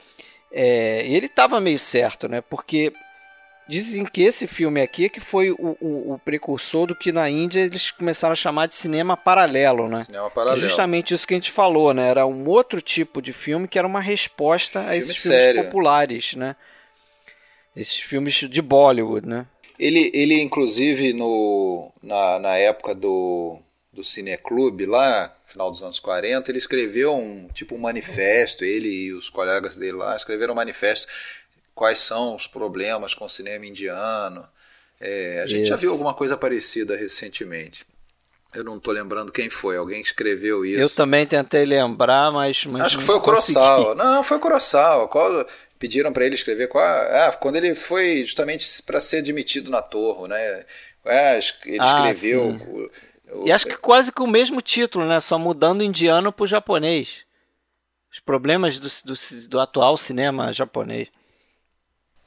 É, ele estava meio certo, né? Porque dizem que esse filme aqui é que foi o, o, o, precursor do que na Índia eles começaram a chamar de cinema paralelo, né? Cinema paralelo. É justamente isso que a gente falou, né? Era um outro tipo de filme que era uma resposta filme a esses sério. filmes populares, né? esses filmes de Bollywood, né? Ele, ele inclusive, no, na, na época do, do Cineclube, lá, final dos anos 40, ele escreveu um tipo um manifesto, ele e os colegas dele lá escreveram um manifesto quais são os problemas com o cinema indiano. É, a gente isso. já viu alguma coisa parecida recentemente. Eu não estou lembrando quem foi, alguém escreveu isso. Eu também tentei lembrar, mas. mas Acho que foi o Kurosawa. Não, foi o Kurosawa pediram para ele escrever qual, ah, quando ele foi justamente para ser admitido na Torre, né? É, ele ah, escreveu. O, o, e acho que quase com o mesmo título, né? Só mudando indiano para o japonês. Os problemas do, do, do, atual cinema japonês.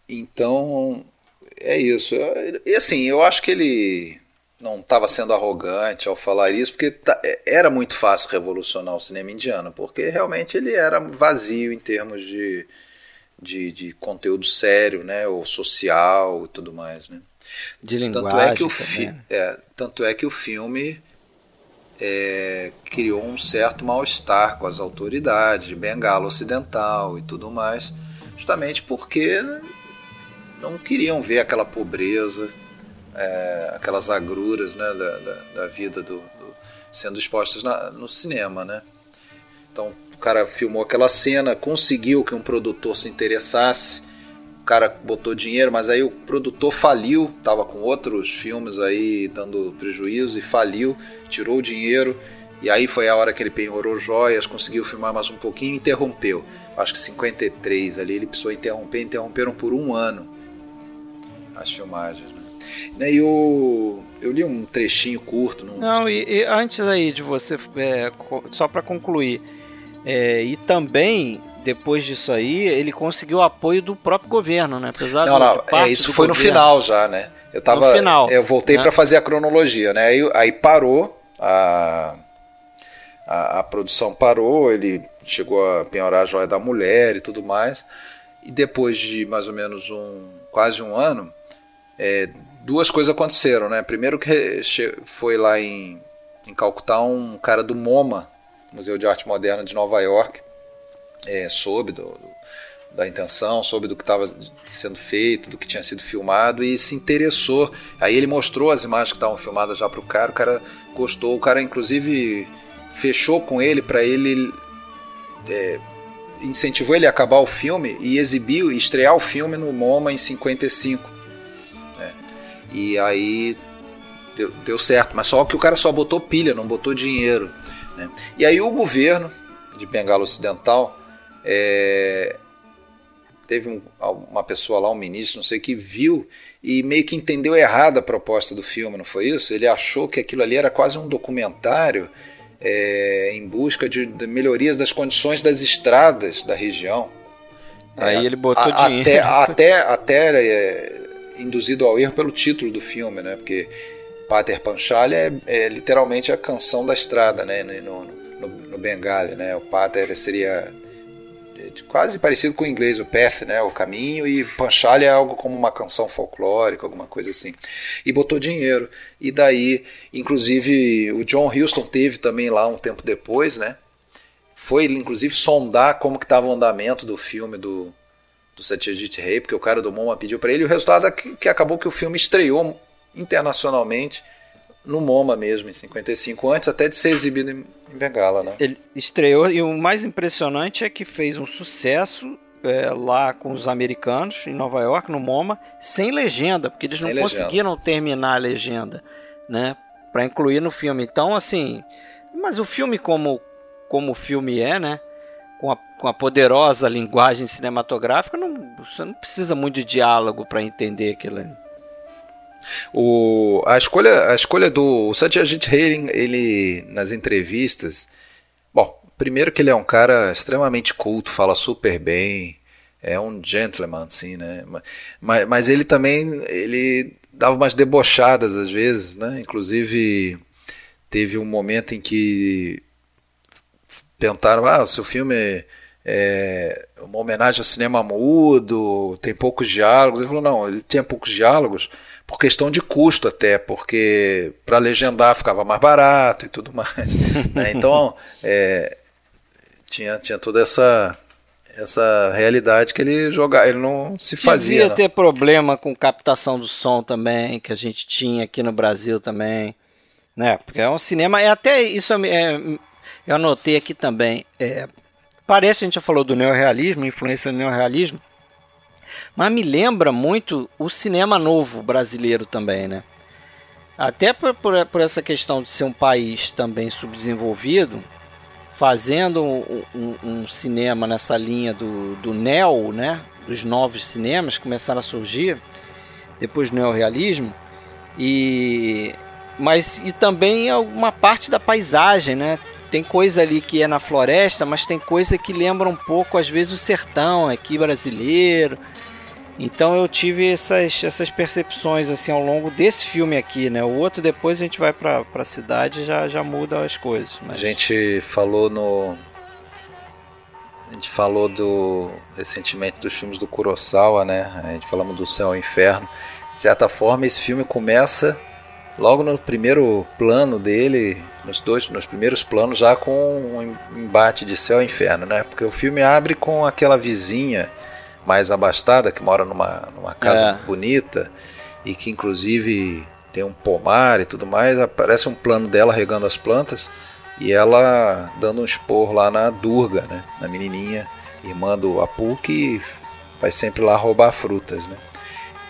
Então, é isso. E assim, eu acho que ele não estava sendo arrogante ao falar isso, porque tá, era muito fácil revolucionar o cinema indiano, porque realmente ele era vazio em termos de, de, de conteúdo sério, né, ou social e tudo mais, né? De linguagem tanto é que o fi é, tanto é que o filme é, criou um certo mal-estar com as autoridades de Bengala Ocidental e tudo mais, justamente porque não queriam ver aquela pobreza, é, aquelas agruras né, da, da, da vida do, do, sendo expostas na, no cinema, né? Então o cara filmou aquela cena, conseguiu que um produtor se interessasse. O cara botou dinheiro, mas aí o produtor faliu, tava com outros filmes aí dando prejuízo e faliu, tirou o dinheiro. E aí foi a hora que ele penhorou joias, conseguiu filmar mais um pouquinho e interrompeu. Acho que 53 ali ele precisou interromper, interromperam por um ano as filmagens. Né? E eu, eu li um trechinho curto. Num... Não, e, e antes aí de você, é, só para concluir, é, e também, depois disso aí, ele conseguiu o apoio do próprio governo, né? Apesar não, não, é, isso foi governo. no final já, né? Eu tava, no final, eu voltei né? para fazer a cronologia, né? Aí, aí parou a, a, a, produção parou, ele chegou a penhorar a joia da mulher e tudo mais. E depois de mais ou menos um quase um ano, é, duas coisas aconteceram, né? Primeiro que foi lá em, em Calcutá um cara do MoMA, Museu de Arte Moderna de Nova York, é, soube do, da intenção, soube do que estava sendo feito, do que tinha sido filmado e se interessou. Aí ele mostrou as imagens que estavam filmadas já para o cara, o cara gostou, o cara inclusive fechou com ele para ele é, incentivou ele a acabar o filme e exibiu, estrear o filme no MoMA em 55. E aí deu, deu certo, mas só que o cara só botou pilha, não botou dinheiro. Né? E aí o governo de Bengala Ocidental é, teve um, uma pessoa lá, um ministro, não sei, que viu e meio que entendeu errado a proposta do filme, não foi isso? Ele achou que aquilo ali era quase um documentário é, em busca de, de, melhorias das condições das estradas da região. Aí é, ele botou a, dinheiro. Até, até, até é, induzido ao erro pelo título do filme, né? Porque Pater Panchali é, é literalmente a canção da estrada, né? No, no, no Bengali, né? O Pater seria quase parecido com o inglês, o path, né, o caminho, e Panchali é algo como uma canção folclórica, alguma coisa assim. E botou dinheiro. E daí, inclusive, o John Huston teve também lá um tempo depois, né? Foi, inclusive, sondar como que estava o andamento do filme do, do Satyajit Ray, porque o cara do MoMA pediu para ele, e o resultado é que, que acabou que o filme estreou internacionalmente no MoMA mesmo, em 55, antes até de ser exibido em, em Bengala, né? Ele estreou, e o mais impressionante é que fez um sucesso é, lá com os americanos, em Nova York, no MoMA, sem legenda, porque eles sem não legenda. conseguiram terminar a legenda, né? Para incluir no filme. Então, assim, mas o filme como, como o filme é, né? Com a, com a poderosa linguagem cinematográfica, não, você não precisa muito de diálogo para entender aquilo. O, a, escolha, a escolha do Satyajit Ray, ele nas entrevistas, bom, primeiro que ele é um cara extremamente culto, fala super bem, é um gentleman, assim, né? Mas, mas ele também ele dava umas debochadas às vezes, né? Inclusive teve um momento em que perguntaram, ah, o seu filme é, uma homenagem ao cinema mudo, tem poucos diálogos. Ele falou, não, ele tinha poucos diálogos por questão de custo até, porque para legendar ficava mais barato e tudo mais. né? Então, é, tinha, tinha toda essa essa realidade que ele jogava, ele não se fazia. Devia ter problema com captação do som também, que a gente tinha aqui no Brasil também, né? Porque é um cinema, é até isso é, eu anotei aqui também. É, parece a gente já falou do neorrealismo, influência do neorrealismo, mas me lembra muito o cinema novo brasileiro também, né? Até por, por, por essa questão de ser um país também subdesenvolvido, fazendo um, um, um, cinema nessa linha do, do neo, né? Dos novos cinemas que começaram a surgir depois do neorrealismo e mas e também alguma parte da paisagem, né? Tem coisa ali que é na floresta, mas tem coisa que lembra um pouco às vezes o sertão aqui brasileiro. Então eu tive essas, essas percepções assim ao longo desse filme aqui, né? O outro depois a gente vai para a cidade já já muda as coisas. Mas... A gente falou no a gente falou do recentemente dos filmes do Kurosawa, né? A gente falamos do Céu e Inferno. De certa forma, esse filme começa logo no primeiro plano dele, nos dois, nos primeiros planos já com um embate de céu e inferno, né? Porque o filme abre com aquela vizinha mais abastada, que mora numa, numa casa é. bonita e que inclusive tem um pomar e tudo mais. Aparece um plano dela regando as plantas e ela dando um esporro lá na Durga, né? na menininha, irmã do Apu, que vai sempre lá roubar frutas. Né?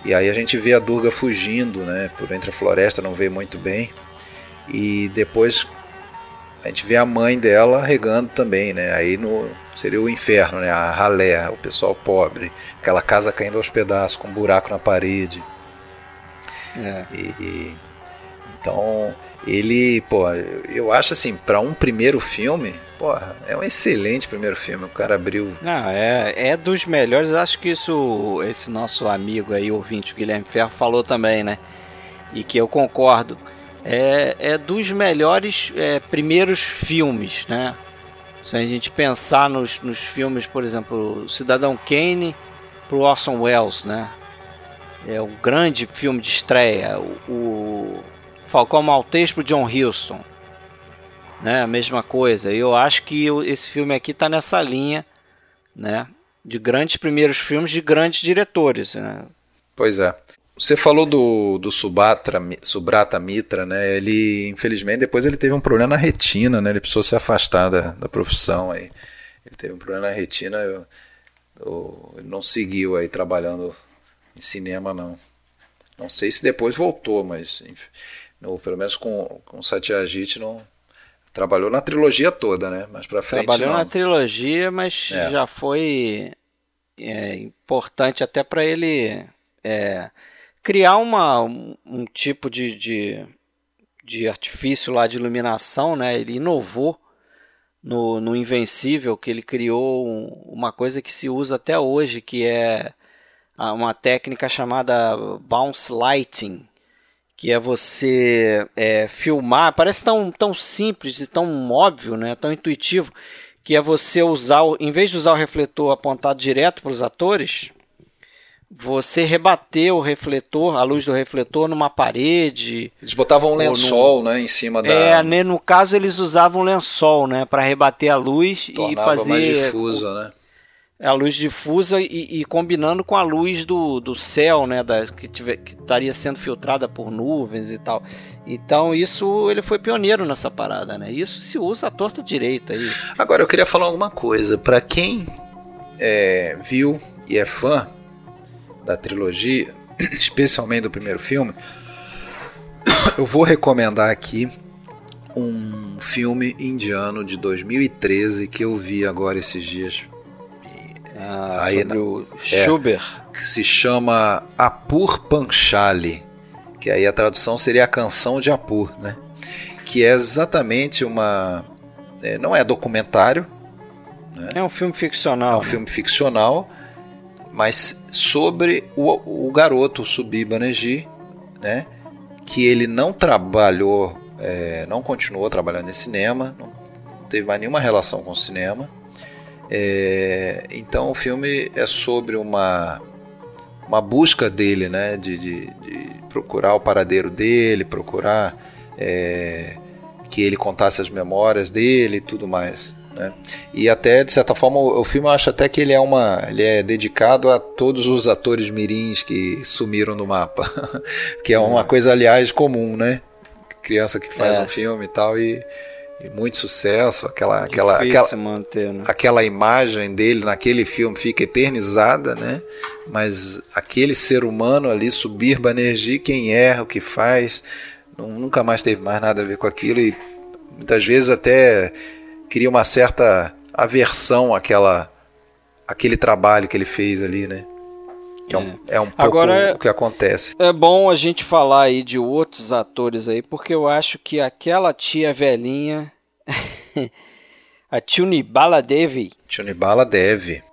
E aí a gente vê a Durga fugindo né? por entre a floresta, não vê muito bem. E depois a gente vê a mãe dela regando também, né? Aí no, seria o inferno, né? A ralé, o pessoal pobre, aquela casa caindo aos pedaços com um buraco na parede. É. E, e, então ele, pô, eu acho assim, para um primeiro filme, porra, é um excelente primeiro filme. O cara abriu. Não, é, é dos melhores. Acho que isso, esse nosso amigo aí, ouvinte, Guilherme Ferro, falou também, né? E que eu concordo é, é dos melhores é, primeiros filmes, né? Se a gente pensar nos, nos filmes, por exemplo, Cidadão Kane pro Orson Welles, né? É o grande filme de estreia. O, o Falcão Maltês pro John Huston, né? A mesma coisa. Eu acho que esse filme aqui tá nessa linha, né? De grandes primeiros filmes de grandes diretores, né? Pois é. Você falou do, do Subatra, Subrata Mitra, né? Ele, infelizmente, depois ele teve um problema na retina, né? Ele precisou se afastar da, da profissão aí. Ele teve um problema na retina, eu, eu, ele não seguiu aí trabalhando em cinema, não. Não sei se depois voltou, mas no, pelo menos com, com Satyajit não trabalhou na trilogia toda, né? Mas para frente trabalhou não. na trilogia, mas é. já foi é, importante até para ele é, criar uma, um, um tipo de, de, de, artifício lá de iluminação, né? Ele inovou no, no Invencível, que ele criou um, uma coisa que se usa até hoje, que é uma técnica chamada bounce lighting, que é você é, filmar, parece tão, tão simples e tão óbvio, né? tão intuitivo, que é você usar, em vez de usar o refletor apontado direto para os atores, você rebater o refletor, a luz do refletor numa parede. Eles botavam um lençol, num... né, em cima da. É, né, no caso eles usavam lençol, né, para rebater a luz Tornava e fazer mais difusa, né? A luz difusa e, e, combinando com a luz do, do céu, né, da, que, tiver, que estaria sendo filtrada por nuvens e tal. Então isso ele foi pioneiro nessa parada, né? Isso se usa a torta direita aí. Agora eu queria falar alguma coisa para quem é, viu e é fã da trilogia, especialmente do primeiro filme, eu vou recomendar aqui um filme indiano de 2013 que eu vi agora esses dias. Ah, aí sobre o é, Schubert. Que se chama Apur Panchali, que aí a tradução seria a canção de Apur, né? Que é exatamente uma. É, não é documentário. Né? É um filme ficcional. É um né? filme ficcional mas sobre o, o garoto Subi Banerjee, né, que ele não trabalhou, é, não continuou trabalhando em cinema, não teve mais nenhuma relação com o cinema. É, então o filme é sobre uma, uma busca dele, né, de, de, de procurar o paradeiro dele, procurar é, que ele contasse as memórias dele e tudo mais. Né? E até, de certa forma, o, filme eu acho até que ele é, uma, ele é dedicado a todos os atores mirins que sumiram no mapa. que é uma é. coisa, aliás, comum, né? Criança que faz é. um filme e tal e, e muito sucesso. Aquela, aquela, aquela, manter, né? aquela imagem dele naquele filme fica eternizada, né? Mas aquele ser humano ali, subir Banerjee, quem erra, o que faz, nunca mais teve mais nada a ver com aquilo e muitas vezes até cria uma certa aversão àquela, àquele trabalho que ele fez ali, né? É um, é um pouco Agora, o que acontece. É bom a gente falar aí de outros atores aí, porque eu acho que aquela tia velhinha, a Tunibala Devi. Tunibala Devi.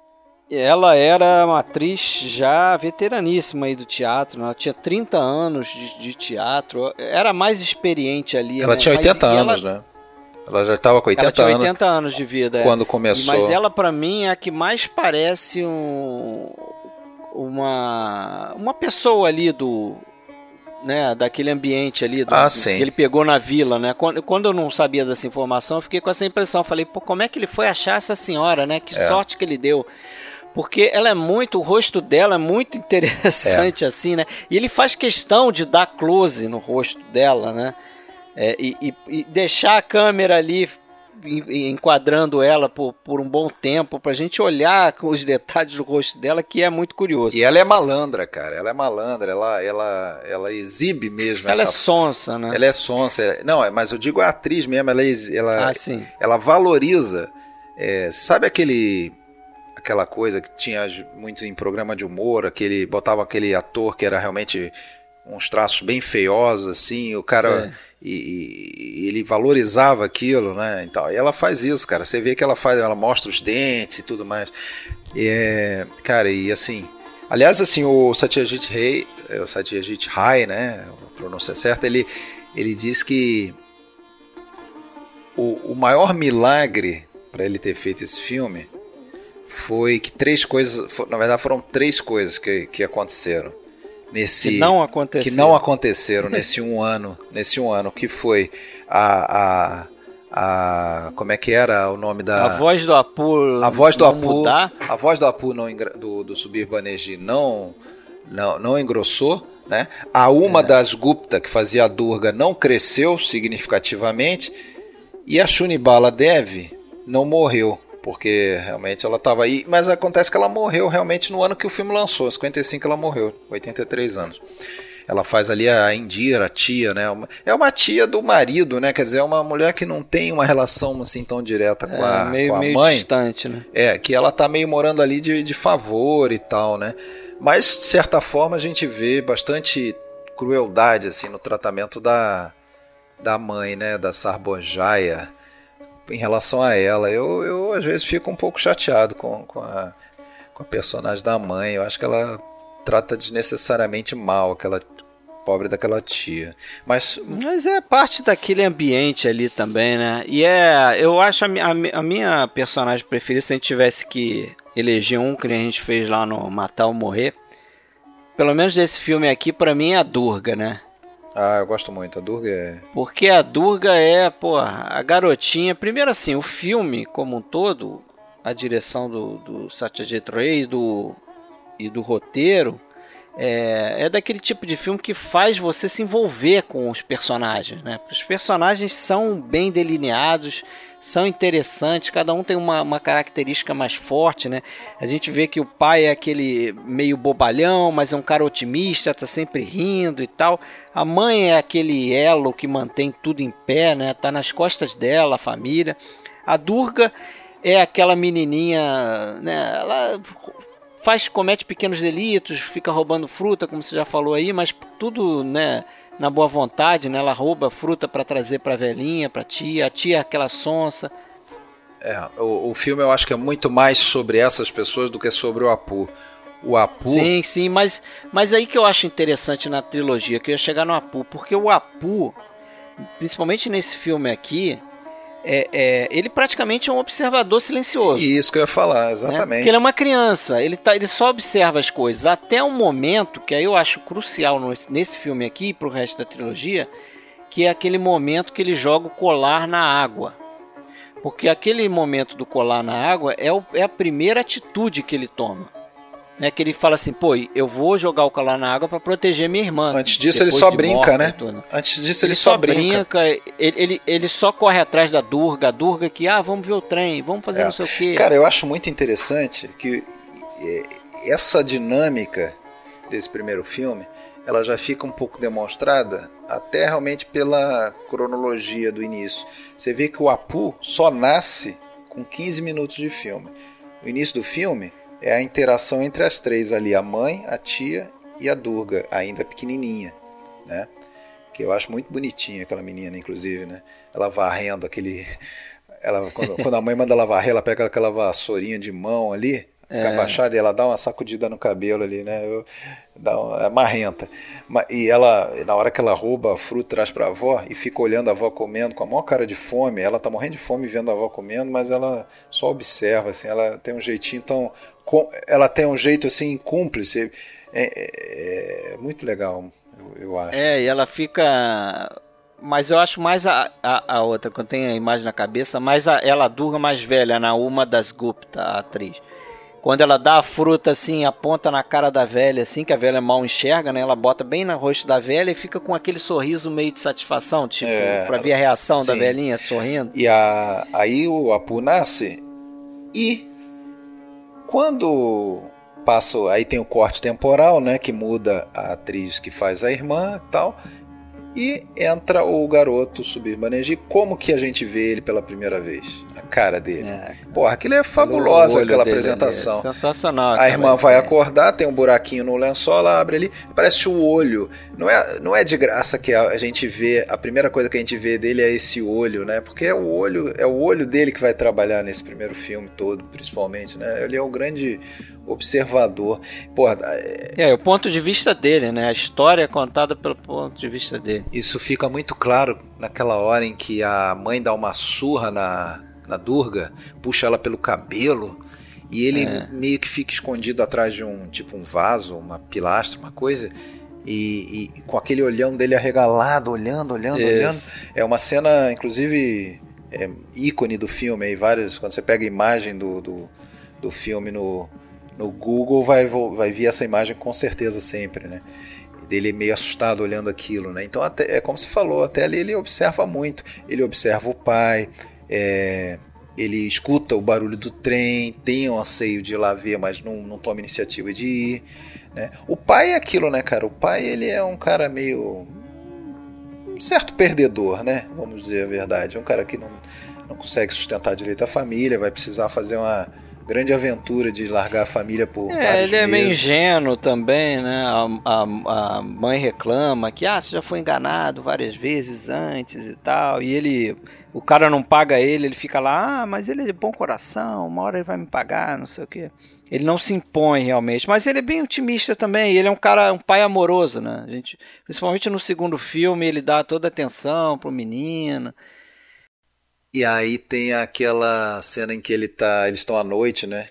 Ela era uma atriz já veteraníssima aí do teatro, né? ela tinha 30 anos de, de teatro, era mais experiente ali. Ela né? tinha 80 Mas, anos, ela, né? Ela já estava com 80 ela tinha 80 anos, anos de vida. É. Quando é. começou. Mas ela, para mim, é a que mais parece um, uma, uma pessoa ali do. Né, daquele ambiente ali do, ah, que ele pegou na vila, né? Quando, quando eu não sabia dessa informação, eu fiquei com essa impressão. Eu falei, pô, como é que ele foi achar essa senhora, né? Que é. sorte que ele deu porque ela é muito, o rosto dela é muito interessante é. assim, né? E ele faz questão de dar close no rosto dela, né? É, e, e, e, deixar a câmera ali enquadrando ela por, por um bom tempo pra gente olhar os detalhes do rosto dela que é muito curioso. E ela é malandra, cara. Ela é malandra, ela ela ela exibe mesmo Ela essa... é sonsa, né? Ela é sonsa. Não, é, mas eu digo a atriz mesmo, ela ela ah, sim. ela valoriza é, sabe aquele aquela coisa que tinha muito em programa de humor, aquele botava aquele ator que era realmente uns traços bem feiosos assim, o cara e, e, ele valorizava aquilo, né? Então, e ela faz isso, cara. Você vê que ela faz, ela mostra os dentes e tudo mais. É, cara, e assim, aliás, assim, o Satyajit Ray, é, o Satyajit Ray, né? A pronúncia certa, ele ele diz que o, o maior milagre para ele ter feito esse filme foi que três coisas, na verdade foram três coisas que, que aconteceram nesse que não aconteceram, que não aconteceram nesse um ano, nesse um ano que foi a, a, a como é que era o nome da a voz do Apu a voz do Apu mudar. a voz do Apu não do, do Subir Banerjee não não, não engrossou, né? A uma é. das Gupta que fazia a Durga não cresceu significativamente e a Shunibala Devi não morreu porque realmente ela estava aí. Mas acontece que ela morreu realmente no ano que o filme lançou, 55 ela morreu, 83 anos. Ela faz ali a Indira, a tia, né? É uma tia do marido, né? Quer dizer, é uma mulher que não tem uma relação assim tão direta com a, é, meio, com a meio mãe. distante, né? É, que ela tá meio morando ali de, de favor e tal, né? Mas, de certa forma, a gente vê bastante crueldade assim no tratamento da, da mãe, né, da Sarbojaya, em relação a ela. Eu, eu às vezes fico um pouco chateado com, com, a, com a personagem da mãe. Eu acho que ela trata desnecessariamente mal aquela pobre daquela tia. Mas, mas é parte daquele ambiente ali também, né? E é, eu acho a, a, a minha personagem preferida se a gente tivesse que eleger um que a gente fez lá no Matar ou Morrer. Pelo menos desse filme aqui, para mim é a Durga, né? Ah, eu gosto muito. A Durga é. Porque a Durga é, pô, a garotinha. Primeiro, assim, o filme como um todo, a direção do, do Satyajit Ray do, e do roteiro, é, é daquele tipo de filme que faz você se envolver com os personagens, né? Os personagens são bem delineados, são interessantes, cada um tem uma, uma, característica mais forte, né? A gente vê que o pai é aquele meio bobalhão, mas é um cara otimista, tá sempre rindo e tal. A mãe é aquele elo que mantém tudo em pé, né? Tá nas costas dela, a família. A Durga é aquela menininha, né? Ela faz comete pequenos delitos, fica roubando fruta, como você já falou aí, mas tudo, né? Na boa vontade, né? Ela rouba fruta para trazer para a velhinha, para tia, a tia é aquela sonsa. É, o, o filme eu acho que é muito mais sobre essas pessoas do que sobre o Apu. O Apu. Sim, sim, mas, mas aí que eu acho interessante na trilogia, que eu ia chegar no Apu, porque o Apu, principalmente nesse filme aqui, é, é, ele praticamente é um observador silencioso. Isso que eu ia falar, exatamente. Né? Porque ele é uma criança, ele, tá, ele só observa as coisas até um momento que aí eu acho crucial no, nesse filme aqui, para o resto da trilogia, que é aquele momento que ele joga o colar na água. Porque aquele momento do colar na água é, o, é a primeira atitude que ele toma né, que ele fala assim, pô, eu vou jogar o colar na água para proteger minha irmã. Antes disso ele só brinca, né? Antes disso ele, ele só, só brinca. brinca. Ele, ele, ele, só corre atrás da Durga, a Durga que, ah, vamos ver o trem, vamos fazer é. não sei o quê. Cara, eu acho muito interessante que é, essa dinâmica desse primeiro filme, ela já fica um pouco demonstrada até realmente pela cronologia do início. Você vê que o Apu só nasce com 15 minutos de filme. O início do filme é a interação entre as três ali, a mãe, a tia e a Durga, ainda pequenininha, né? Que eu acho muito bonitinha aquela menina, inclusive, né? Ela varrendo aquele... Ela, quando, quando a mãe manda ela varrer, ela pega aquela vassourinha de mão ali, fica é. abaixada e ela dá uma sacudida no cabelo ali, né? Eu, dá uma, é marrenta. E ela, na hora que ela rouba a fruta, traz para a avó e fica olhando a avó comendo com a maior cara de fome. Ela tá morrendo de fome vendo a avó comendo, mas ela só observa, assim. Ela tem um jeitinho tão ela tem um jeito assim cúmplice. É, é, é muito legal, eu, eu, acho. É, e ela fica. Mas eu acho mais a, a, a outra, quando tem a imagem na cabeça, mais a, ela durga mais velha, na uma das Gupta, a atriz. Quando ela dá a fruta assim, aponta na cara da velha, assim, que a velha mal enxerga, né? Ela bota bem no rosto da velha e fica com aquele sorriso meio de satisfação, tipo, é, pra ver a reação sim. da velhinha sorrindo. E a, aí o Apu nasce e quando passo, aí tem o corte temporal, né, que muda a atriz que faz a irmã e tal, e entra o garoto subir Banerjee. Como que a gente vê ele pela primeira vez? A cara dele. É, Porra, aquilo é fabulosa aquela apresentação. É sensacional. A irmã vai é. acordar, tem um buraquinho no lençol, ela abre ali, parece o olho. Não é, não é de graça que a, gente vê, a primeira coisa que a gente vê dele é esse olho, né? Porque é o olho, é o olho dele que vai trabalhar nesse primeiro filme todo, principalmente, né? Ele é o grande observador. Porra, é... é, o ponto de vista dele, né? A história é contada pelo ponto de vista dele. Isso fica muito claro naquela hora em que a mãe dá uma surra na, na Durga, puxa ela pelo cabelo e ele é. meio que fica escondido atrás de um tipo um vaso, uma pilastra, uma coisa. E, e com aquele olhão dele arregalado, olhando, olhando, Isso. olhando. É uma cena, inclusive, é, ícone do filme. Aí, vários, quando você pega a imagem do, do, do filme no, no Google vai, vai vir essa imagem com certeza sempre, né? Dele meio assustado olhando aquilo, né? Então, até, é como você falou, até ali ele observa muito. Ele observa o pai, é, ele escuta o barulho do trem, tem um anseio de ir lá ver, mas não, não toma iniciativa de ir. Né? O pai é aquilo, né, cara? O pai ele é um cara meio. um certo perdedor, né? Vamos dizer a verdade. É um cara que não, não consegue sustentar direito a família, vai precisar fazer uma grande aventura de largar a família por é, ele meses. é meio ingênuo também, né? A, a, a, mãe reclama que ah, você já foi enganado várias vezes antes e tal. E ele, o cara não paga ele, ele fica lá, ah, mas ele é de bom coração, uma hora ele vai me pagar, não sei o quê. Ele não se impõe realmente, mas ele é bem otimista também. Ele é um cara, um pai amoroso, né? A gente, principalmente no segundo filme, ele dá toda a atenção pro menino. E aí tem aquela cena em que ele tá, eles estão à noite, né?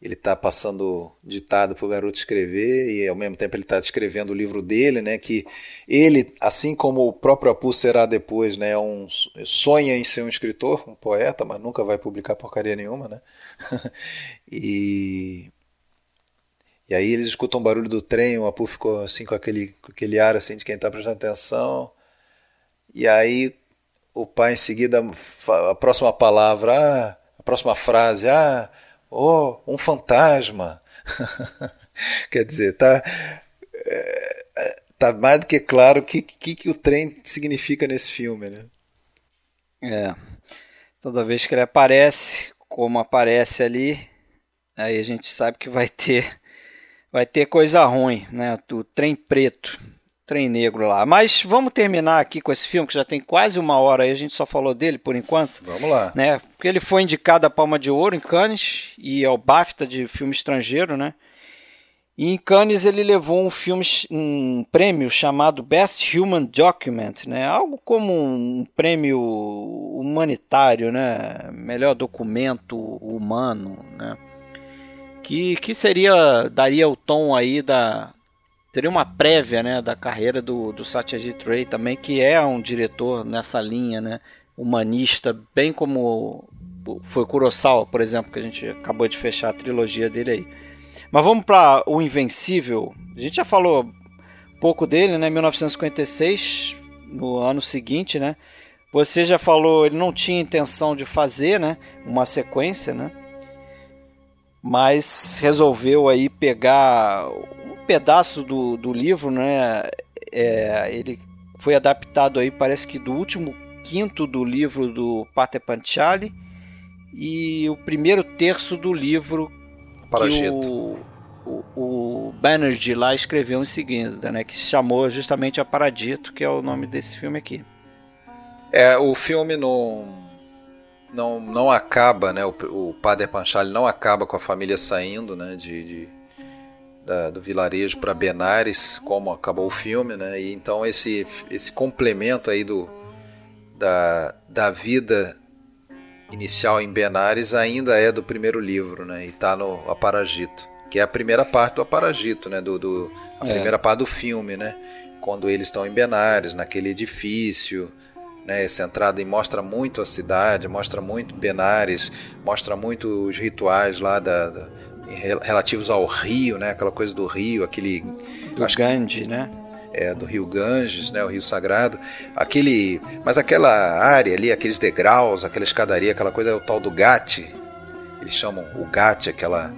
Ele tá passando ditado pro garoto escrever e ao mesmo tempo ele tá escrevendo o livro dele, né? Que ele, assim como o próprio Apu será depois, né? Um, sonha em ser um escritor, um poeta, mas nunca vai publicar porcaria nenhuma, né? e e aí eles escutam o barulho do trem, o Apu ficou assim com aquele, com aquele ar assim de quem está prestando atenção. E aí o pai em seguida, a próxima palavra, ah, a próxima frase, ah, oh, um fantasma. Quer dizer, tá, é, tá mais do que claro o que, que, que o trem significa nesse filme, né? É. Toda vez que ele aparece, como aparece ali, aí a gente sabe que vai ter vai ter coisa ruim, né? O trem preto trem negro lá. Mas vamos terminar aqui com esse filme, que já tem quase uma hora aí, a gente só falou dele por enquanto. Vamos lá. Né? Porque ele foi indicado a Palma de Ouro em Cannes e ao BAFTA de filme estrangeiro, né? E em Cannes ele levou um filme, um prêmio chamado Best Human Document, né? Algo como um prêmio humanitário, né? Melhor documento humano, né? Que, que seria daria o tom aí da Seria uma prévia né, da carreira do, do Satyajit Ray também, que é um diretor nessa linha, né, humanista, bem como foi Kurosawa, por exemplo, que a gente acabou de fechar a trilogia dele aí. Mas vamos para O Invencível. A gente já falou pouco dele, né, 1956, no ano seguinte, né? Você já falou, ele não tinha intenção de fazer, né, uma sequência, né? Mas resolveu aí pegar pedaço do, do livro, né? É, ele foi adaptado aí, parece que do último quinto do livro do Pater Panchali e o primeiro terço do livro que o, o, o Banerjee lá escreveu em seguida, né? Que se chamou justamente a Paradito, que é o nome desse filme aqui. É, o filme não não, não acaba, né? O, o Padre Panchali não acaba com a família saindo, né? de, de da, do vilarejo para Benares, como acabou o filme, né? E então esse esse complemento aí do da, da vida inicial em Benares ainda é do primeiro livro, né? E está no Aparagito, que é a primeira parte do Aparagito, né? Do, do a é. primeira parte do filme, né? Quando eles estão em Benares, naquele edifício, né, centrado e mostra muito a cidade, mostra muito Benares, mostra muito os rituais lá da, da, relativos ao rio, né? Aquela coisa do rio, aquele do Ganges, né? É, do rio Ganges, né, o rio sagrado, aquele, mas aquela área ali, aqueles degraus, aquela escadaria, aquela coisa é o tal do Ghat, eles chamam o Ghat, aquela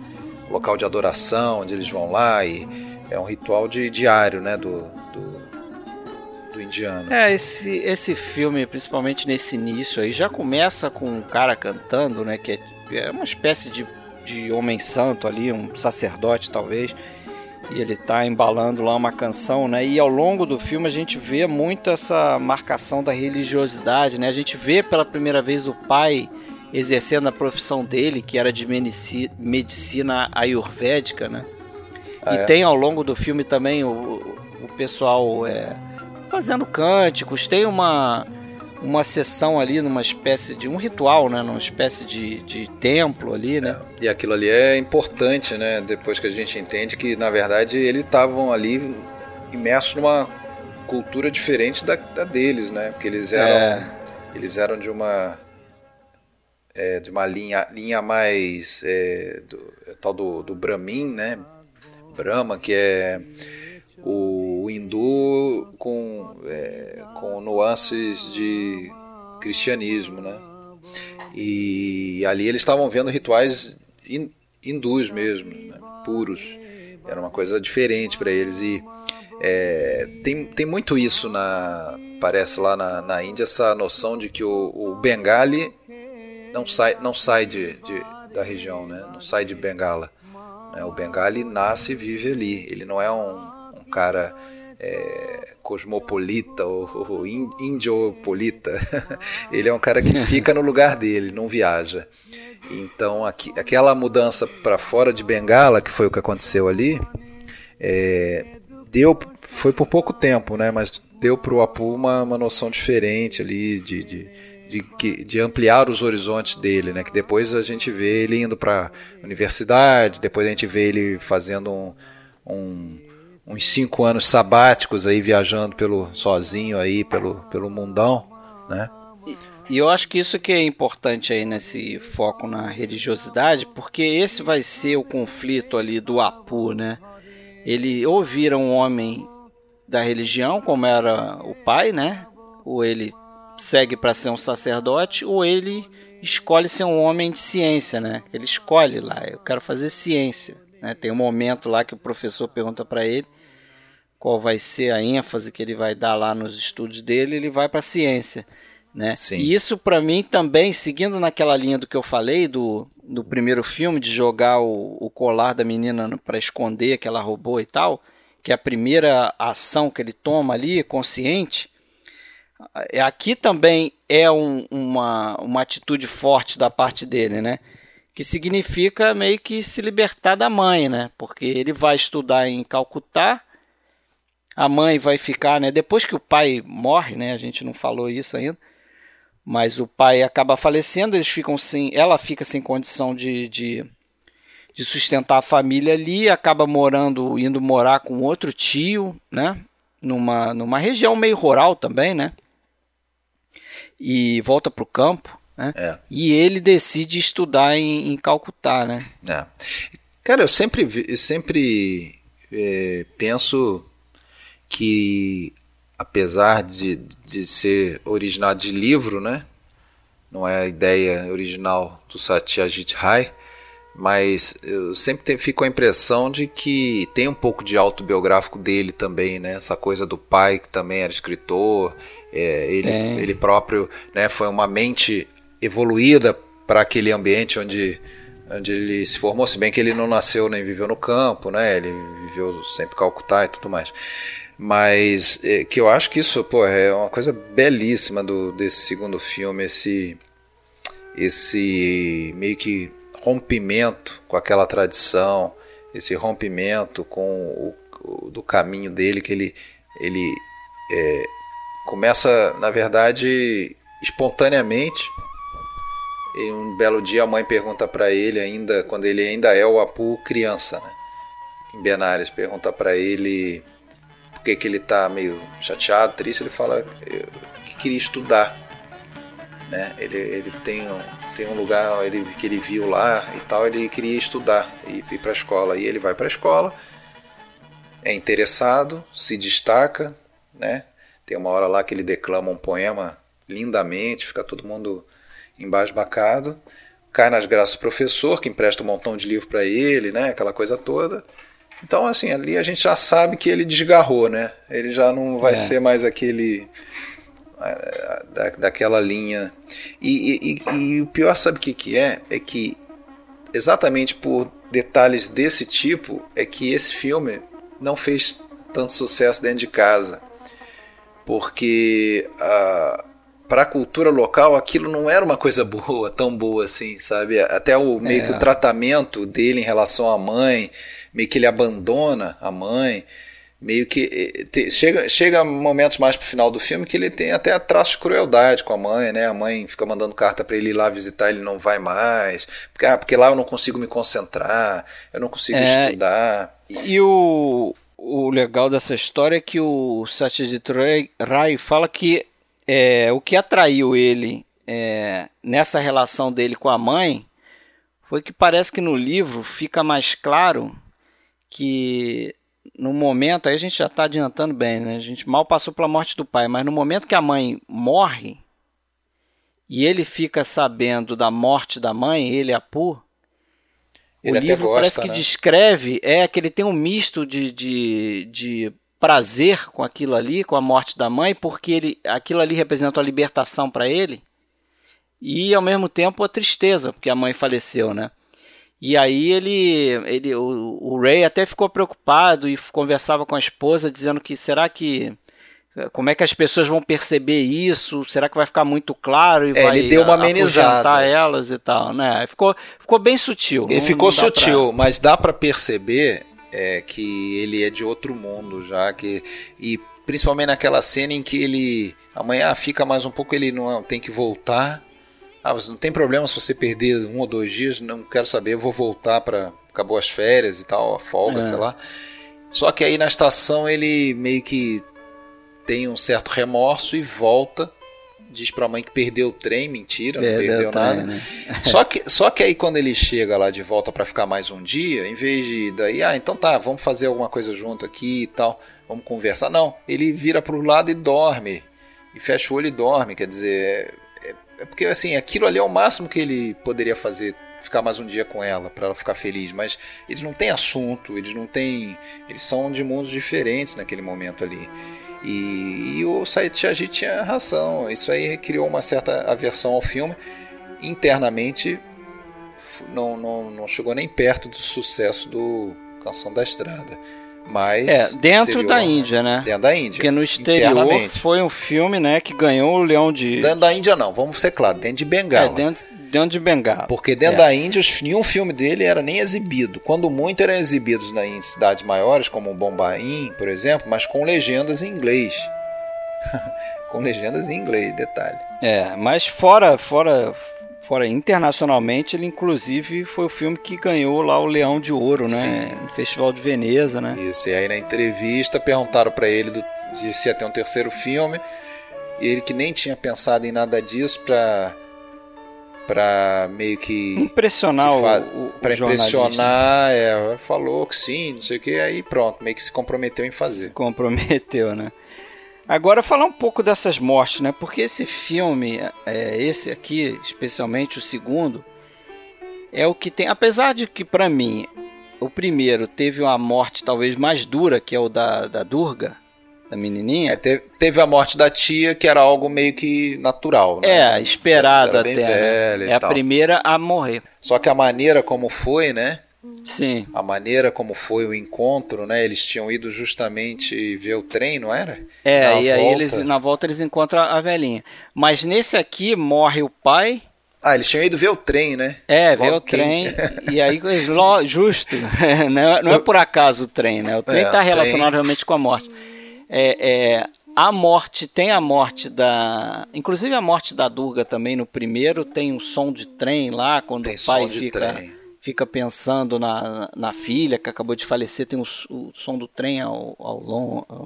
local de adoração onde eles vão lá e é um ritual de diário, né, do, do, do indiano. É esse esse filme, principalmente nesse início aí, já começa com um cara cantando, né, que é, é uma espécie de de homem santo ali, um sacerdote talvez, e ele está embalando lá uma canção, né? E ao longo do filme a gente vê muito essa marcação da religiosidade, né? A gente vê pela primeira vez o pai exercendo a profissão dele, que era de medicina ayurvédica, né? Ah, e é? tem ao longo do filme também o, o pessoal é, fazendo cânticos, tem uma uma sessão ali numa espécie de um ritual, né, numa espécie de, de templo ali, né? É, e aquilo ali é importante, né? Depois que a gente entende que na verdade eles estavam ali imersos numa cultura diferente da, da deles, né? Porque eles eram é. eles eram de uma é, de uma linha linha mais é, do, é tal do, do Brahmin, né? Brahma que é o hindu com, é, com nuances de cristianismo, né? E ali eles estavam vendo rituais hindus mesmo, né? puros. Era uma coisa diferente para eles e é, tem, tem muito isso na parece lá na, na Índia essa noção de que o, o Bengali não sai não sai de, de da região, né? não sai de Bengala. Né? O Bengali nasce e vive ali. Ele não é um, um cara é, cosmopolita ou, ou indiopolita. ele é um cara que fica no lugar dele, não viaja. Então, aqui, aquela mudança para fora de Bengala, que foi o que aconteceu ali, é, deu, foi por pouco tempo, né? Mas deu para o Apu uma, uma noção diferente ali de, de, de, de, ampliar os horizontes dele, né? Que depois a gente vê ele indo para universidade, depois a gente vê ele fazendo um, um, uns cinco anos sabáticos aí viajando pelo sozinho aí pelo, pelo mundão, né? E eu acho que isso que é importante aí nesse foco na religiosidade, porque esse vai ser o conflito ali do Apu, né? Ele ou vira um homem da religião, como era o pai, né? Ou ele segue para ser um sacerdote, ou ele escolhe ser um homem de ciência, né? Ele escolhe lá, eu quero fazer ciência. Né? Tem um momento lá que o professor pergunta para ele qual vai ser a ênfase que ele vai dar lá nos estudos dele, ele vai para a ciência. Né? Sim. E isso para mim também, seguindo naquela linha do que eu falei do, do primeiro filme, de jogar o, o colar da menina para esconder que ela roubou e tal, que é a primeira ação que ele toma ali, consciente, é, aqui também é um, uma, uma atitude forte da parte dele, né? Que significa meio que se libertar da mãe, né? Porque ele vai estudar em Calcutá, a mãe vai ficar, né? Depois que o pai morre, né? A gente não falou isso ainda mas o pai acaba falecendo, eles ficam sem, ela fica sem condição de, de, de sustentar a família ali, acaba morando, indo morar com outro tio, né? Numa, numa região meio rural também, né? E volta para o campo, né? É. E ele decide estudar em, em Calcutá, né? É. Cara, eu sempre, eu sempre é, penso que apesar de, de ser originado de livro, né? Não é a ideia original do Satyajit Ray, mas eu sempre fico com a impressão de que tem um pouco de autobiográfico dele também, né? Essa coisa do pai que também era escritor, é, ele, ele próprio, né? Foi uma mente evoluída para aquele ambiente onde onde ele se formou, se bem que ele não nasceu nem viveu no campo, né? Ele viveu sempre em Calcutá e tudo mais. Mas é, que eu acho que isso pô, é uma coisa belíssima do, desse segundo filme, esse, esse meio que rompimento com aquela tradição, esse rompimento com o, o do caminho dele, que ele, ele é, começa, na verdade, espontaneamente. E um belo dia a mãe pergunta para ele ainda, quando ele ainda é o Apu criança, né? Em Benares, pergunta para ele porque que ele está meio chateado, triste, ele fala que queria estudar. Né? Ele, ele tem, um, tem um lugar ele, que ele viu lá e tal, ele queria estudar e ir para a escola. E ele vai para a escola, é interessado, se destaca, né? Tem uma hora lá que ele declama um poema lindamente, fica todo mundo embasbacado. Cai nas graças do professor, que empresta um montão de livro para ele, né? Aquela coisa toda. Então, assim, ali a gente já sabe que ele desgarrou, né? Ele já não vai é. ser mais aquele. É, da, daquela linha. E, e, e, o pior, sabe o que, que é? É que exatamente por detalhes desse tipo é que esse filme não fez tanto sucesso dentro de casa. Porque para a cultura local aquilo não era uma coisa boa, tão boa assim, sabe? Até o meio é. que o tratamento dele em relação à mãe meio que ele abandona a mãe, meio que eh, te, chega chega momentos mais pro final do filme que ele tem até traços de crueldade com a mãe, né? A mãe fica mandando carta para ele ir lá visitar, ele não vai mais, porque ah, porque lá eu não consigo me concentrar, eu não consigo é, estudar. E o o legal dessa história é que o Satyajit Ray fala que é, o que atraiu ele é, nessa relação dele com a mãe foi que parece que no livro fica mais claro que no momento, aí a gente já está adiantando bem, né? A gente mal passou pela morte do pai, mas no momento que a mãe morre e ele fica sabendo da morte da mãe, ele, Apu, ele o livro gosta, parece que né? descreve é que ele tem um misto de, de, de prazer com aquilo ali, com a morte da mãe, porque ele, aquilo ali representa a libertação para ele e ao mesmo tempo a tristeza, porque a mãe faleceu, né? E aí ele, ele o, o Ray até ficou preocupado e conversava com a esposa dizendo que será que como é que as pessoas vão perceber isso? Será que vai ficar muito claro e é, vai ele deu uma amenizada elas e tal, né? Ficou, ficou bem sutil. Ele não, ficou não sutil, pra... mas dá para perceber é, que ele é de outro mundo já que e principalmente naquela cena em que ele amanhã fica mais um pouco ele não tem que voltar. Ah, não tem problema se você perder um ou dois dias, não quero saber, eu vou voltar para acabou as férias e tal, a folga, é. sei lá. Só que aí na estação ele meio que tem um certo remorso e volta. Diz pra mãe que perdeu o trem, mentira, não perdeu, nada. né? só, que, só que aí quando ele chega lá de volta para ficar mais um dia, em vez de daí, ah, então tá, vamos fazer alguma coisa junto aqui e tal, vamos conversar. Não, ele vira pro lado e dorme. E fecha o olho e dorme. Quer dizer, é, porque assim, aquilo ali é o máximo que ele poderia fazer ficar mais um dia com ela para ela ficar feliz, mas eles não têm assunto, eles não têm, eles são de mundos diferentes naquele momento ali. E, e o Saitiagi tinha razão, isso aí criou uma certa aversão ao filme. Internamente, não, não, não chegou nem perto do sucesso do Canção da Estrada. Mas é, dentro da Índia, né? Dentro da Índia. Porque no exterior foi um filme, né, que ganhou o Leão de. Dentro da Índia não, vamos ser claros, dentro de Bengala. É, dentro, dentro de Bengala. Porque dentro é. da Índia, nenhum filme dele era nem exibido. Quando muito eram exibidos em cidades maiores, como Bombaim, por exemplo, mas com legendas em inglês. com legendas em inglês, detalhe. É, mas fora, fora, fora internacionalmente, ele inclusive foi o filme que ganhou lá o Leão de Ouro, né? Sim. No Festival de Veneza, né? Isso, e aí na entrevista perguntaram para ele do, se ia ter um terceiro filme, e ele que nem tinha pensado em nada disso para para meio que impressionar o, para impressionar, é, falou que sim, não sei o que, aí pronto, meio que se comprometeu em fazer. Se comprometeu, né? Agora falar um pouco dessas mortes, né? Porque esse filme, é, esse aqui, especialmente o segundo, é o que tem, apesar de que para mim o primeiro teve uma morte talvez mais dura, que é o da, da Durga, da menininha. É, teve, teve, a morte da tia, que era algo meio que natural, né? É, esperada até. Né? É a tal. primeira a morrer. Só que a maneira como foi, né? Sim. A maneira como foi o encontro, né? Eles tinham ido justamente ver o trem, não era? É, na e volta... aí eles, na volta eles encontram a velhinha. Mas nesse aqui morre o pai. Ah, eles tinham ido ver o trem, né? É, ver o trem. e aí, justo. não, é, não é por acaso o trem, né? O trem está é, relacionado trem... realmente com a morte é, é, a morte, tem a morte da. Inclusive a morte da Durga também no primeiro, tem um som de trem lá, quando tem o pai fica, fica pensando na, na filha que acabou de falecer, tem o, o som do trem ao, ao,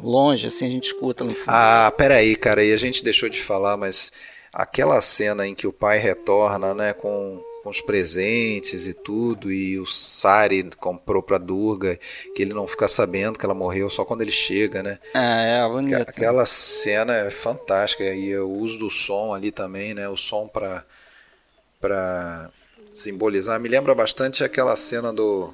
longe, assim a gente escuta no fundo. Ah, peraí, cara, e a gente deixou de falar, mas aquela cena em que o pai retorna, né, com com os presentes e tudo, e o Sari comprou pra Durga, que ele não fica sabendo que ela morreu só quando ele chega, né? É, é bonito. Aquela cena é fantástica, e o uso do som ali também, né? O som pra, pra simbolizar. Me lembra bastante aquela cena do,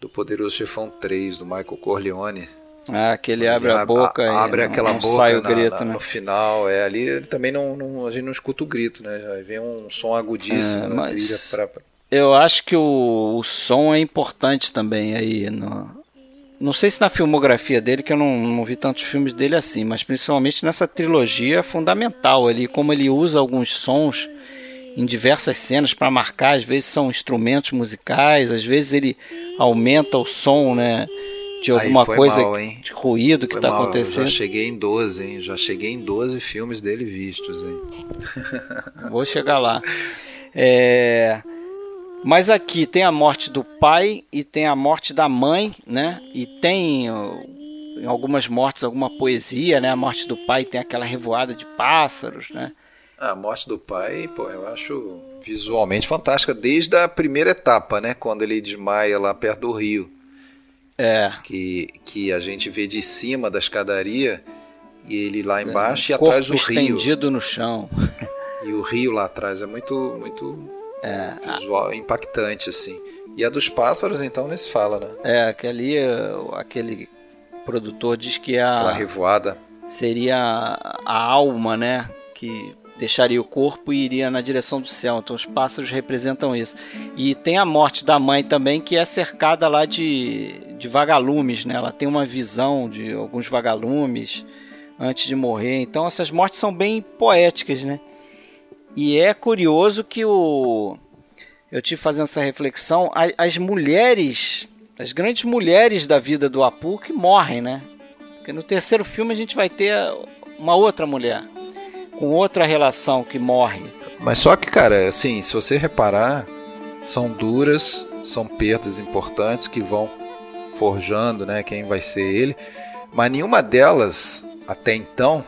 do Poderoso Chefão 3, do Michael Corleone, ah, que ele abre a boca a, e abre não, aquela não boca sai o na, grito, na, né? no final. É, ali ele também não, não, a gente não escuta o grito, né? Já vem um som agudíssimo é, na trilha pra... Eu acho que o, o som é importante também aí. No, não sei se na filmografia dele, que eu não, não vi tantos filmes dele assim, mas principalmente nessa trilogia é fundamental ali, como ele usa alguns sons em diversas cenas para marcar, às vezes são instrumentos musicais, às vezes ele aumenta o som, né? de alguma coisa mal, de ruído que está acontecendo. Eu já cheguei em 12, hein? Já cheguei em 12 filmes dele vistos, hein? Vou chegar lá. É... Mas aqui tem a morte do pai e tem a morte da mãe, né? E tem em algumas mortes alguma poesia, né? A morte do pai tem aquela revoada de pássaros, né? A morte do pai, pô, eu acho visualmente fantástica desde a primeira etapa, né? Quando ele desmaia lá perto do rio. É. Que, que a gente vê de cima da escadaria e ele lá é, embaixo é, e atrás o rio. estendido no chão. E o rio lá atrás é muito, muito é. visual, impactante, assim. E a dos pássaros, então, nem se fala, né? É, aquele, aquele produtor diz que a... Aquela revoada. Seria a alma, né? Que deixaria o corpo e iria na direção do céu. Então os pássaros representam isso. E tem a morte da mãe também, que é cercada lá de, de vagalumes, né? Ela tem uma visão de alguns vagalumes antes de morrer. Então essas mortes são bem poéticas, né? E é curioso que o eu tive fazendo essa reflexão, as, mulheres, as grandes mulheres da vida do Apu que morrem, né? Porque no terceiro filme a gente vai ter uma outra mulher com outra relação que morre. Mas só que, cara, assim, se você reparar, são duras, são perdas importantes que vão forjando, né, quem vai ser ele, mas nenhuma delas até então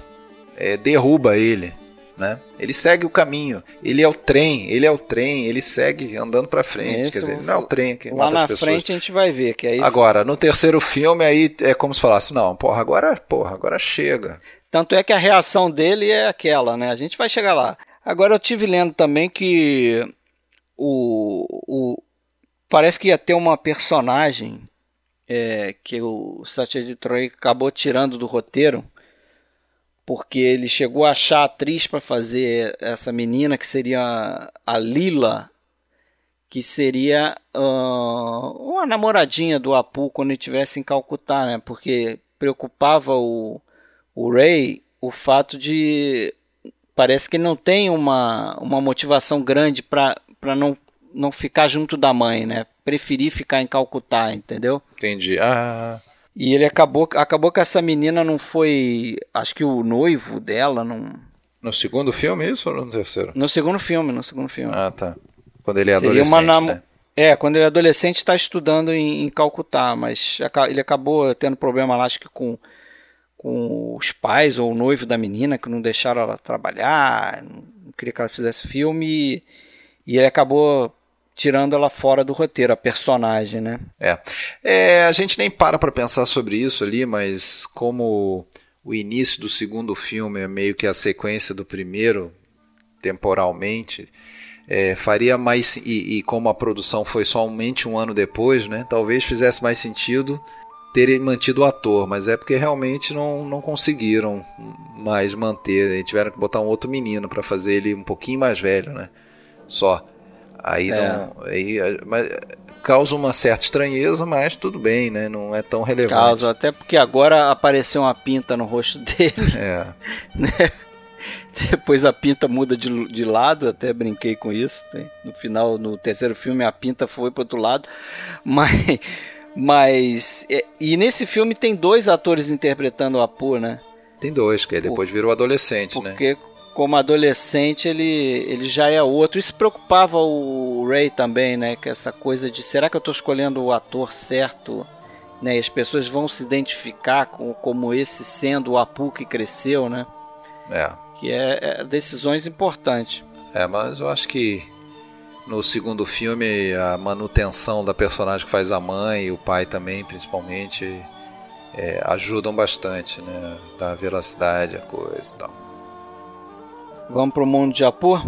é, derruba ele, né? Ele segue o caminho, ele é o trem, ele é o trem, ele segue andando para frente, quer dizer, não é o trem que lá na frente a gente vai ver que aí agora no terceiro filme aí é como se falasse não, porra agora, porra agora chega, tanto é que a reação dele é aquela, né? A gente vai chegar lá. Agora eu tive lendo também que o, o parece que ia ter uma personagem é, que o Satyajit Roy acabou tirando do roteiro porque ele chegou a achar a atriz para fazer essa menina que seria a Lila, que seria uh, uma namoradinha do Apu quando ele estivesse em Calcutá, né? Porque preocupava o, o Ray o fato de parece que ele não tem uma, uma motivação grande para não, não ficar junto da mãe, né? Preferir ficar em Calcutá, entendeu? Entendi. Ah. E ele acabou, acabou que essa menina não foi. Acho que o noivo dela não. No segundo filme, isso ou no terceiro? No segundo filme, no segundo filme. Ah, tá. Quando ele é Seria adolescente. Uma nam... né? É, quando ele é adolescente está estudando em, em Calcutá, mas ele acabou tendo problema lá, acho que com com os pais ou o noivo da menina que não deixaram ela trabalhar, não queria que ela fizesse filme e, ele acabou tirando ela fora do roteiro, a personagem, né? É. é a gente nem para para pensar sobre isso ali, mas como o início do segundo filme é meio que a sequência do primeiro, temporalmente, é, faria mais e, e, como a produção foi somente um ano depois, né? Talvez fizesse mais sentido terem mantido o ator, mas é porque realmente não, não conseguiram mais manter. Tiveram que botar um outro menino para fazer ele um pouquinho mais velho, né? Só. Aí é. não. Aí, mas, causa uma certa estranheza, mas tudo bem, né? Não é tão relevante. Causa, até porque agora apareceu uma pinta no rosto dele. É. Né? Depois a pinta muda de, de lado, até brinquei com isso. No final, no terceiro filme, a pinta foi para outro lado. Mas mas. É, e nesse filme tem dois atores interpretando o Apu, né? Tem dois, que depois virou adolescente, porque, né? Porque como adolescente ele, ele já é outro. Isso preocupava o Ray também, né? Que essa coisa de será que eu estou escolhendo o ator certo? Né? E as pessoas vão se identificar com, como esse sendo o Apu que cresceu, né? É. Que é, é decisões importantes. É, mas eu acho que no segundo filme, a manutenção da personagem que faz a mãe e o pai também, principalmente, é, ajudam bastante, né? Dá veracidade a coisa e tal. Vamos pro mundo de Apu?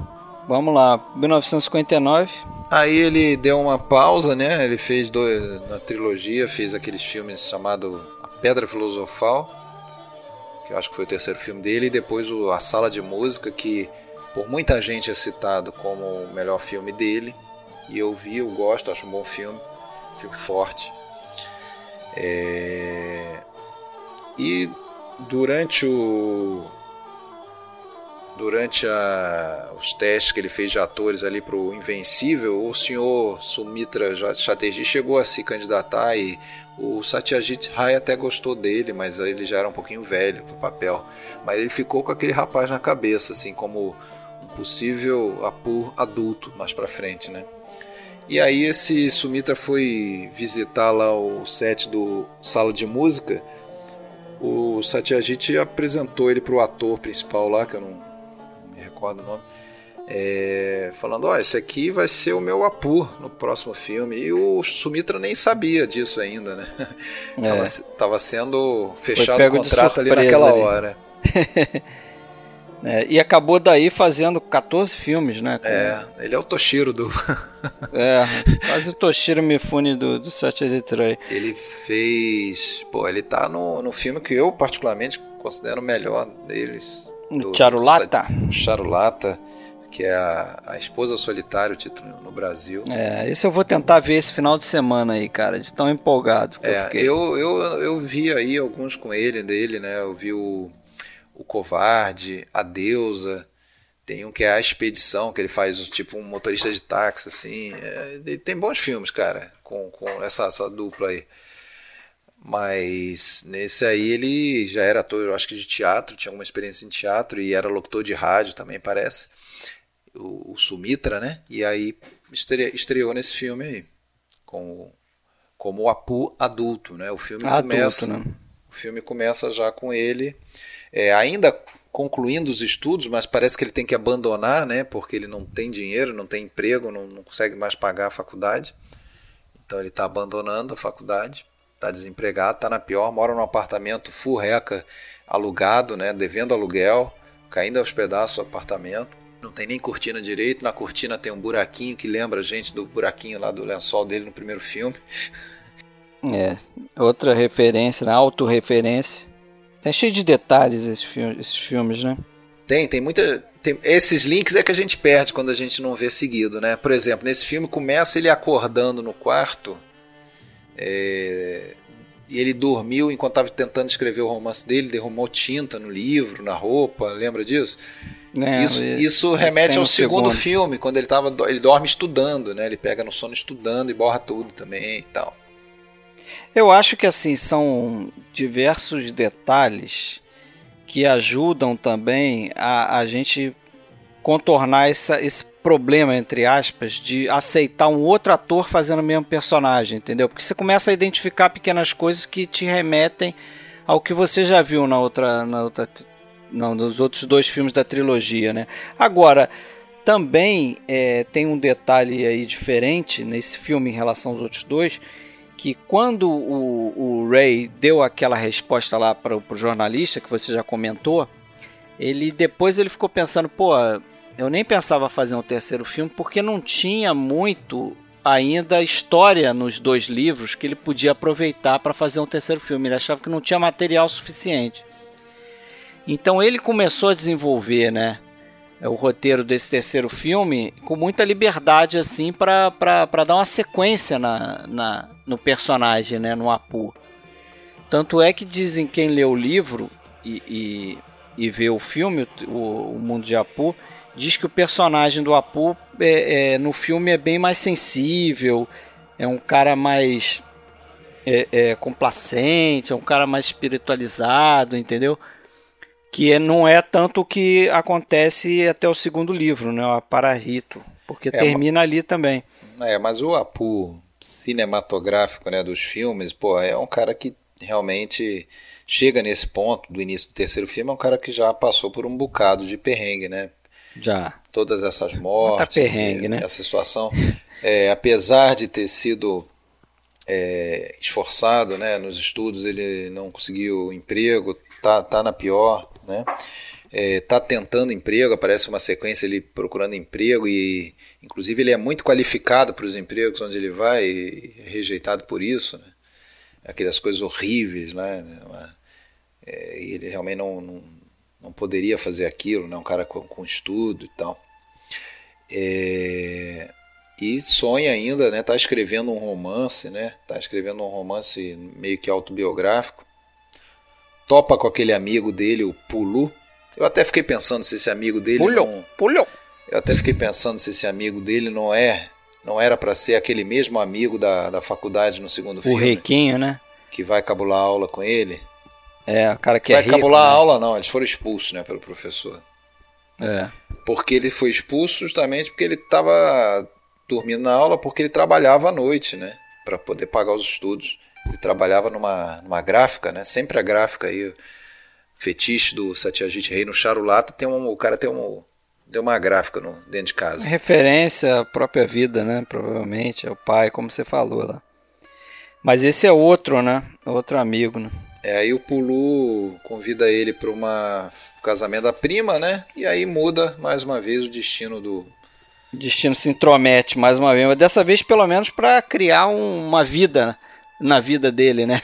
Vamos lá, 1959. Aí ele deu uma pausa, né? Ele fez dois, na trilogia, fez aqueles filmes chamado A Pedra Filosofal, que eu acho que foi o terceiro filme dele, e depois o A Sala de Música, que por muita gente é citado como o melhor filme dele. E eu vi, eu gosto, acho um bom filme. Filme forte. É... E durante o durante a, os testes que ele fez de atores ali para o Invencível, o senhor Sumitra Chatterjee chegou a se candidatar e o Satyajit Ray até gostou dele, mas ele já era um pouquinho velho para o papel. Mas ele ficou com aquele rapaz na cabeça, assim como possível Apu adulto mais para frente, né? E aí esse Sumitra foi visitar lá o set do Sala de Música. O Satyajit apresentou ele para o ator principal lá, que eu não, me recordo o nome, é, falando: Ó, oh, esse aqui vai ser o meu Apu no próximo filme. E o Sumitra nem sabia disso ainda, né? É. tava, tava sendo fechado o contrato ali naquela ali. hora. É, e acabou daí fazendo 14 filmes, né? Com... É, ele é o Toshiro do. é, quase o Toshiro Mifune do, do Satyajit Ray. Ele fez. Pô, ele tá no, no filme que eu, particularmente, considero o melhor deles. Do, Charulata? Do, Charulata, que é a, a Esposa Solitária, o título no Brasil. É, esse eu vou tentar ver esse final de semana aí, cara, de tão empolgado. é, eu, eu, eu, eu vi aí alguns com ele, dele, né? Eu vi o, o Covarde, a Deusa. Tem um que é a Expedição, que ele faz tipo um motorista de táxi, assim. É, tem bons filmes, cara, com, com essa, essa dupla aí. Mas nesse aí ele já era ator, eu acho que de teatro, tinha alguma experiência em teatro e era locutor de rádio também, parece. O, o Sumitra, né? E aí estre, estreou nesse filme aí. Com, como o Apu adulto, né? O filme adulto, começa. Né? O filme começa já com ele. É, ainda concluindo os estudos, mas parece que ele tem que abandonar, né? Porque ele não tem dinheiro, não tem emprego, não, não consegue mais pagar a faculdade. Então ele está abandonando a faculdade, está desempregado, está na pior, mora num apartamento furreca, alugado, né? Devendo aluguel, caindo aos pedaços o apartamento. Não tem nem cortina direito, na cortina tem um buraquinho que lembra a gente do buraquinho lá do lençol dele no primeiro filme. É, outra referência, né? autorreferência. Tá cheio de detalhes esses filmes, esses filmes, né? Tem, tem muita. Tem, esses links é que a gente perde quando a gente não vê seguido, né? Por exemplo, nesse filme começa ele acordando no quarto. É, e ele dormiu enquanto estava tentando escrever o romance dele, derramou tinta no livro, na roupa, lembra disso? É, isso, isso remete ao segundo, segundo, filme, quando ele tava, ele dorme estudando, né? Ele pega no sono estudando e borra tudo também e tal. Eu acho que assim são diversos detalhes que ajudam também a, a gente contornar essa, esse problema, entre aspas, de aceitar um outro ator fazendo o mesmo personagem, entendeu? Porque você começa a identificar pequenas coisas que te remetem ao que você já viu na outra, na outra não, nos outros dois filmes da trilogia, né? Agora, também é, tem um detalhe aí diferente nesse filme em relação aos outros dois, que quando o, o Ray deu aquela resposta lá para o jornalista que você já comentou, ele depois ele ficou pensando, pô, eu nem pensava fazer um terceiro filme porque não tinha muito ainda história nos dois livros que ele podia aproveitar para fazer um terceiro filme. Ele achava que não tinha material suficiente. Então ele começou a desenvolver, né, o roteiro desse terceiro filme com muita liberdade assim para dar uma sequência na, na, no personagem, né, no Apu. Tanto é que dizem quem lê o livro e, e, e vê o filme, o, o, Mundo de Apu, diz que o personagem do Apu é, é, no filme é bem mais sensível, é um cara mais é, é, complacente, é um cara mais espiritualizado, entendeu? Que não é tanto o que acontece até o segundo livro, né? O Pararito, porque é, termina ali também. É, mas o Apu cinematográfico né, dos filmes, pô, é um cara que realmente chega nesse ponto do início do terceiro filme, é um cara que já passou por um bocado de perrengue, né? Já. Todas essas mortes, perrengue, né? essa situação. É, apesar de ter sido é, esforçado né, nos estudos, ele não conseguiu emprego, tá, tá na pior, né? está é, tentando emprego, aparece uma sequência ele procurando emprego e inclusive ele é muito qualificado para os empregos onde ele vai e é rejeitado por isso, né? aquelas coisas horríveis, né? É, ele realmente não, não, não, poderia fazer aquilo, né? um cara com, com estudo e tal. É, e sonha ainda, né? Tá escrevendo um romance, né? Tá escrevendo um romance meio que autobiográfico. Topa com aquele amigo dele, o Pulu, eu até fiquei pensando se esse amigo dele pulhou, não... pulhou. Eu até fiquei pensando se esse amigo dele não é, não era para ser aquele mesmo amigo da, da faculdade no segundo o filme. O Riquinho, né? Que vai cabular a aula com ele. É, o cara que vai é rico, cabular né? a aula não, eles foram expulsos, né, pelo professor. É. Porque ele foi expulso justamente porque ele estava dormindo na aula porque ele trabalhava à noite, né, para poder pagar os estudos. Ele trabalhava numa, numa gráfica, né? Sempre a gráfica aí fetiche do Satyajit Rei no Charulata, tem um, o cara tem um, deu uma gráfica no, dentro de casa. Referência à própria vida, né? Provavelmente, é o pai, como você falou lá. Mas esse é outro, né? Outro amigo, né? É, aí o Pulu convida ele para uma casamento da prima, né? E aí muda mais uma vez o destino do. O destino se intromete mais uma vez, mas dessa vez pelo menos para criar um, uma vida na vida dele, né?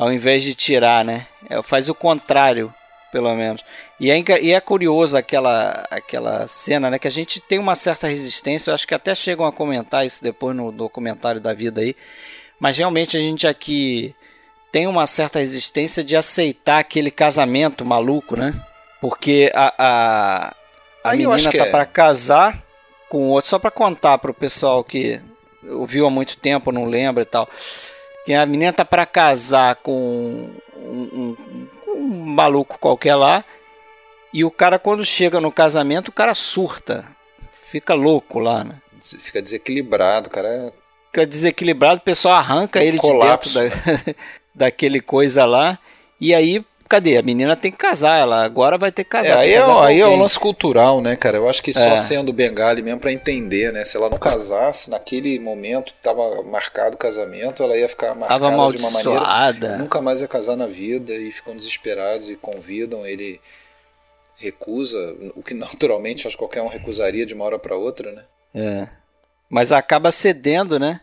ao invés de tirar, né? É, faz o contrário. pelo menos. E é, e é curioso aquela, aquela cena, né? Que a gente tem uma certa resistência. Eu acho que até chegam a comentar isso depois no documentário da vida aí. Mas realmente a gente aqui tem uma certa resistência de aceitar aquele casamento maluco, né? Porque a, a, a menina tá é. para casar com outro, só para contar para o pessoal que ouviu há muito tempo, não lembra e tal. Que a menina tá para casar com um, um, um maluco qualquer lá. E o cara, quando chega no casamento, o cara surta. Fica louco lá, né? Fica desequilibrado, o cara é fica desequilibrado, o pessoal arranca ele colapso, de dentro da, daquele coisa lá. E aí, cadê? A menina tem que casar, ela agora vai ter que casar. É, aí, é, aí é o lance cultural, né, cara? Eu acho que só é. sendo Bengali mesmo para entender, né? Se ela não casasse naquele momento que tava marcado o casamento, ela ia ficar marcada de uma maneira. Nunca mais ia casar na vida e ficam desesperados e convidam ele recusa, o que naturalmente acho que qualquer um recusaria de uma hora para outra, né? É. Mas acaba cedendo, né?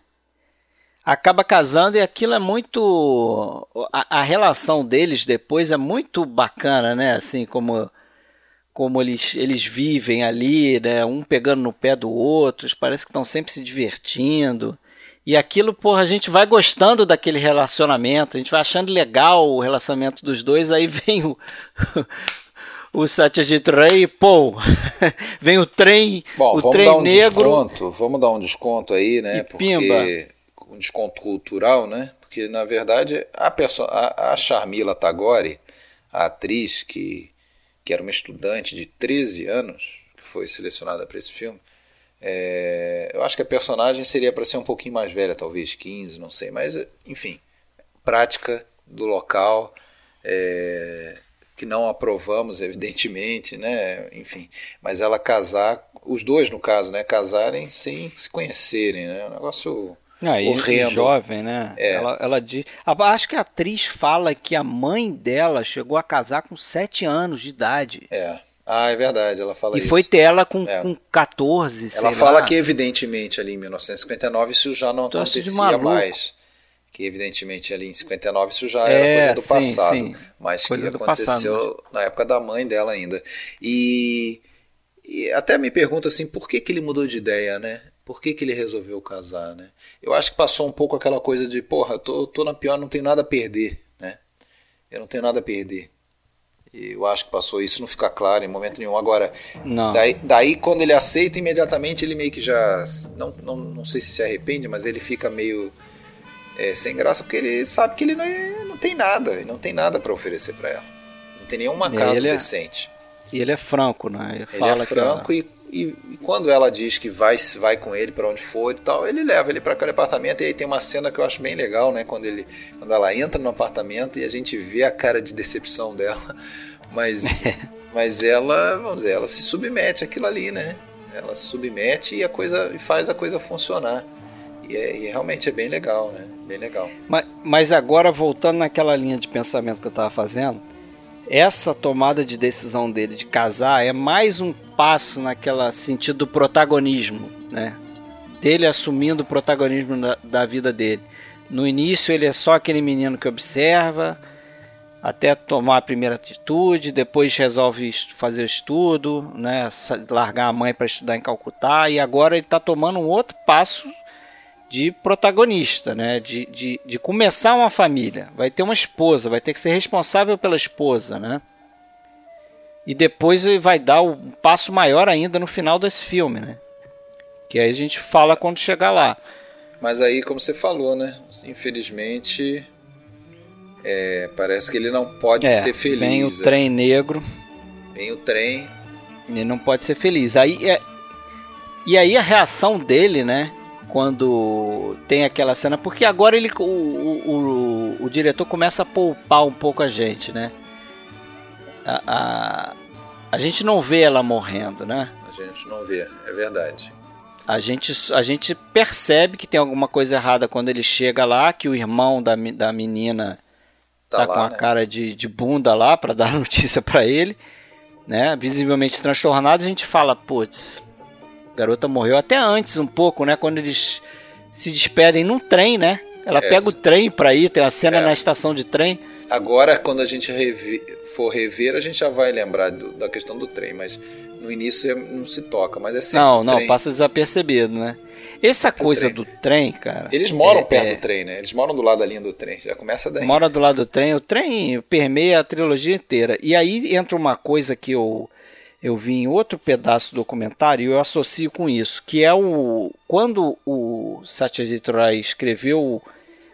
Acaba casando e aquilo é muito. A, a, relação deles depois é muito bacana, né? Assim, como, como eles, eles vivem ali, né? Um pegando no pé do outro, parece que estão sempre se divertindo. E aquilo, porra, a gente vai gostando daquele relacionamento, a gente vai achando legal o relacionamento dos dois, aí vem o. o Satyajit Ray, pô, vem o trem, Bom, o trem um negro. Desconto, vamos dar um desconto aí, né? porque pimba um desconto cultural, né? Porque na verdade a, a, a Charmila Tagore, a atriz que, que era uma estudante de 13 anos, que foi selecionada para esse filme, é, eu acho que a personagem seria para ser um pouquinho mais velha, talvez 15, não sei, mas enfim, prática do local. É, que não aprovamos, evidentemente, né? Enfim, mas ela casar, os dois no caso, né? Casarem sem se conhecerem, né? Um negócio ah, horrendo. jovem, né? É. Ela, ela diz. Acho que a atriz fala que a mãe dela chegou a casar com 7 anos de idade. É. Ah, é verdade, ela fala e isso. E foi ter ela com, é. com 14, Ela fala lá. que, evidentemente, ali em 1959 isso já não Tô acontecia mais. Que, evidentemente, ali em 59 isso já era é, coisa do sim, passado. Sim. Mas coisa que aconteceu passado. na época da mãe dela ainda. E, e até me pergunta assim, por que, que ele mudou de ideia, né? Por que, que ele resolveu casar, né? Eu acho que passou um pouco aquela coisa de, porra, tô, tô na pior, não tenho nada a perder, né? Eu não tenho nada a perder. E eu acho que passou isso, não fica claro em momento nenhum. Agora, não. Daí, daí quando ele aceita, imediatamente ele meio que já. Não, não, não sei se se arrepende, mas ele fica meio é, sem graça, porque ele sabe que ele não, é, não tem nada, ele não tem nada para oferecer para ela. Não tem nenhuma casa é, decente. E ele é franco, né? Ele, ele é franco e e, e, quando ela diz que vai, vai com ele para onde for e tal, ele leva ele para aquele apartamento. E aí tem uma cena que eu acho bem legal, né? Quando, ele, quando ela entra no apartamento e a gente vê a cara de decepção dela. Mas, mas ela, vamos dizer, ela se submete àquilo ali, né? Ela se submete e a coisa e faz a coisa funcionar. E, é, e realmente é bem legal, né? Bem legal. Mas, mas agora, voltando naquela linha de pensamento que eu estava fazendo, essa tomada de decisão dele de casar é mais um passo naquela sentido do protagonismo, né? Dele assumindo o protagonismo da, da vida dele. No início ele é só aquele menino que observa, até tomar a primeira atitude, depois resolve fazer estudo, né, largar a mãe para estudar em Calcutá, e agora ele está tomando um outro passo de protagonista, né? De, de, de começar uma família. Vai ter uma esposa, vai ter que ser responsável pela esposa, né? E depois vai dar um passo maior ainda no final desse filme, né? Que aí a gente fala quando chegar lá. Mas aí, como você falou, né? Infelizmente, é, parece que ele não pode é, ser feliz. Vem o é. trem negro. Vem o trem. Ele não pode ser feliz. Aí é, e aí a reação dele, né? Quando tem aquela cena, porque agora ele o, o, o, diretor começa a poupar um pouco a gente, né? A, a, a gente não vê ela morrendo, né? A gente não vê, é verdade. A gente, a gente percebe que tem alguma coisa errada quando ele chega lá, que o irmão da, da menina tá, tá lá, com a né? cara de, de bunda lá para dar notícia para ele, né? Visivelmente transtornado, a gente fala, putz, garota morreu até antes um pouco, né? Quando eles se despedem num trem, né? Ela é, pega o trem pra ir, tem a cena é. na estação de trem. agora, quando a gente rever, for rever, a gente já vai lembrar do, da questão do trem, mas no início não se toca, mas é sempre Não, não, trem. passa desapercebido, né? Essa coisa trem. do trem, cara. Eles moram é, perto é... do trem, né? Eles moram do lado da linha do trem. Já começa daí. Mora do lado do trem. O trem permeia a trilogia inteira. E aí entra uma coisa que eu, eu vi em outro pedaço do documentário e eu associo com isso, que é o quando o Satyajit Ray escreveu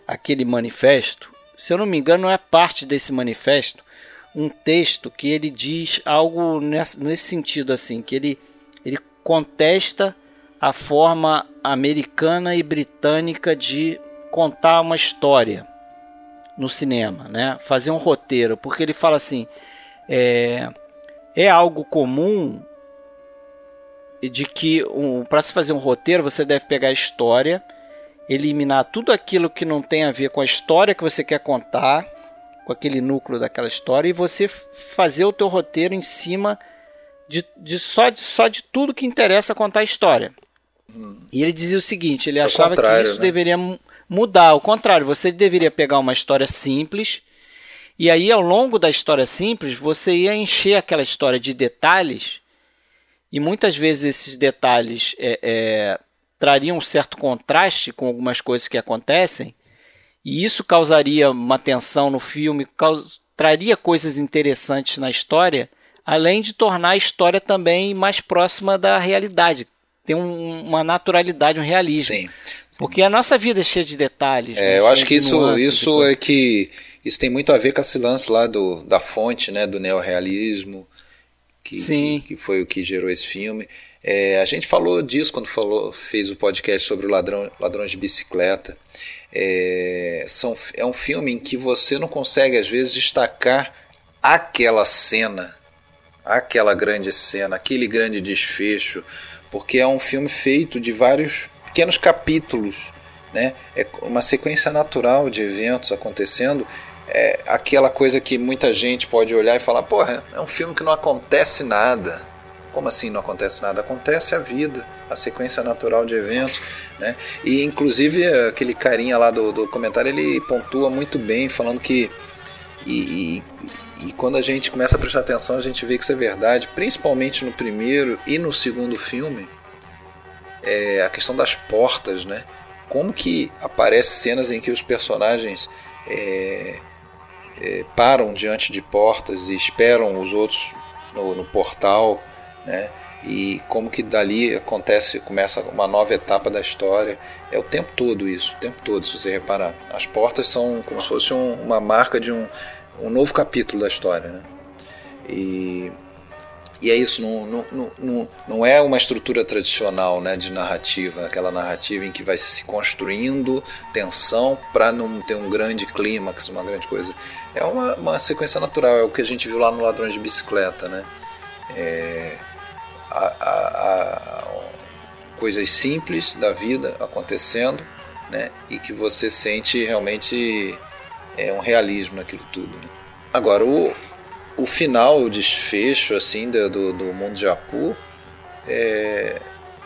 aquele manifesto, se eu não me engano, é parte desse manifesto um texto que ele diz algo nesse, sentido assim, que ele, ele contesta a forma americana e britânica de contar uma história no cinema, né? Fazer um roteiro, porque ele fala assim, é, é algo comum de que um, para se fazer um roteiro você deve pegar a história, eliminar tudo aquilo que não tem a ver com a história que você quer contar com aquele núcleo daquela história e você fazer o teu roteiro em cima de, de, só, de só de tudo que interessa contar a história. Hum. E ele dizia o seguinte, ele achava que isso né? deveria mudar, ao contrário, você deveria pegar uma história simples e aí ao longo da história simples você ia encher aquela história de detalhes e muitas vezes esses detalhes é, é, trariam um certo contraste com algumas coisas que acontecem e isso causaria uma tensão no filme, caus... traria coisas interessantes na história, além de tornar a história também mais próxima da realidade. Tem um, uma naturalidade, um realismo. Sim. Porque a nossa vida é cheia de detalhes. É, né? eu acho que isso, isso é que isso tem muito a ver com esse lance lá do, da fonte, né, do neorrealismo, que, Sim. que, que foi o que gerou esse filme. É, a gente falou disso quando falou, fez o podcast sobre o ladrão, ladrões de bicicleta. É, são, é um filme em que você não consegue, às vezes, destacar aquela cena, aquela grande cena, aquele grande desfecho, porque é um filme feito de vários pequenos capítulos. Né? É uma sequência natural de eventos acontecendo. É aquela coisa que muita gente pode olhar e falar: porra, é um filme que não acontece nada como assim não acontece nada? Acontece a vida, a sequência natural de eventos. Né? E inclusive aquele carinha lá do, do comentário ele pontua muito bem, falando que. E, e, e, quando a gente começa a prestar atenção, a gente vê que isso é verdade, principalmente no primeiro e no segundo filme, é a questão das portas, né? Como que aparecem cenas em que os personagens é, é, param diante de portas e esperam os outros no, no portal né? E como que dali acontece, começa uma nova etapa da história. É o tempo todo isso, o tempo todo, se você reparar. As portas são como se fosse um, uma marca de um, um novo capítulo da história, né? E, e é isso, não, não, não, não é uma estrutura tradicional né, de narrativa, aquela narrativa em que vai se construindo tensão para não ter um grande clímax, uma grande coisa. É uma, uma sequência natural, é o que a gente viu lá no Ladrões de Bicicleta, né? É, a, a, a coisas simples da vida acontecendo, né? E que você sente realmente é um realismo naquilo tudo. Né? Agora o, o final, o desfecho assim do, do, do mundo de Apu é,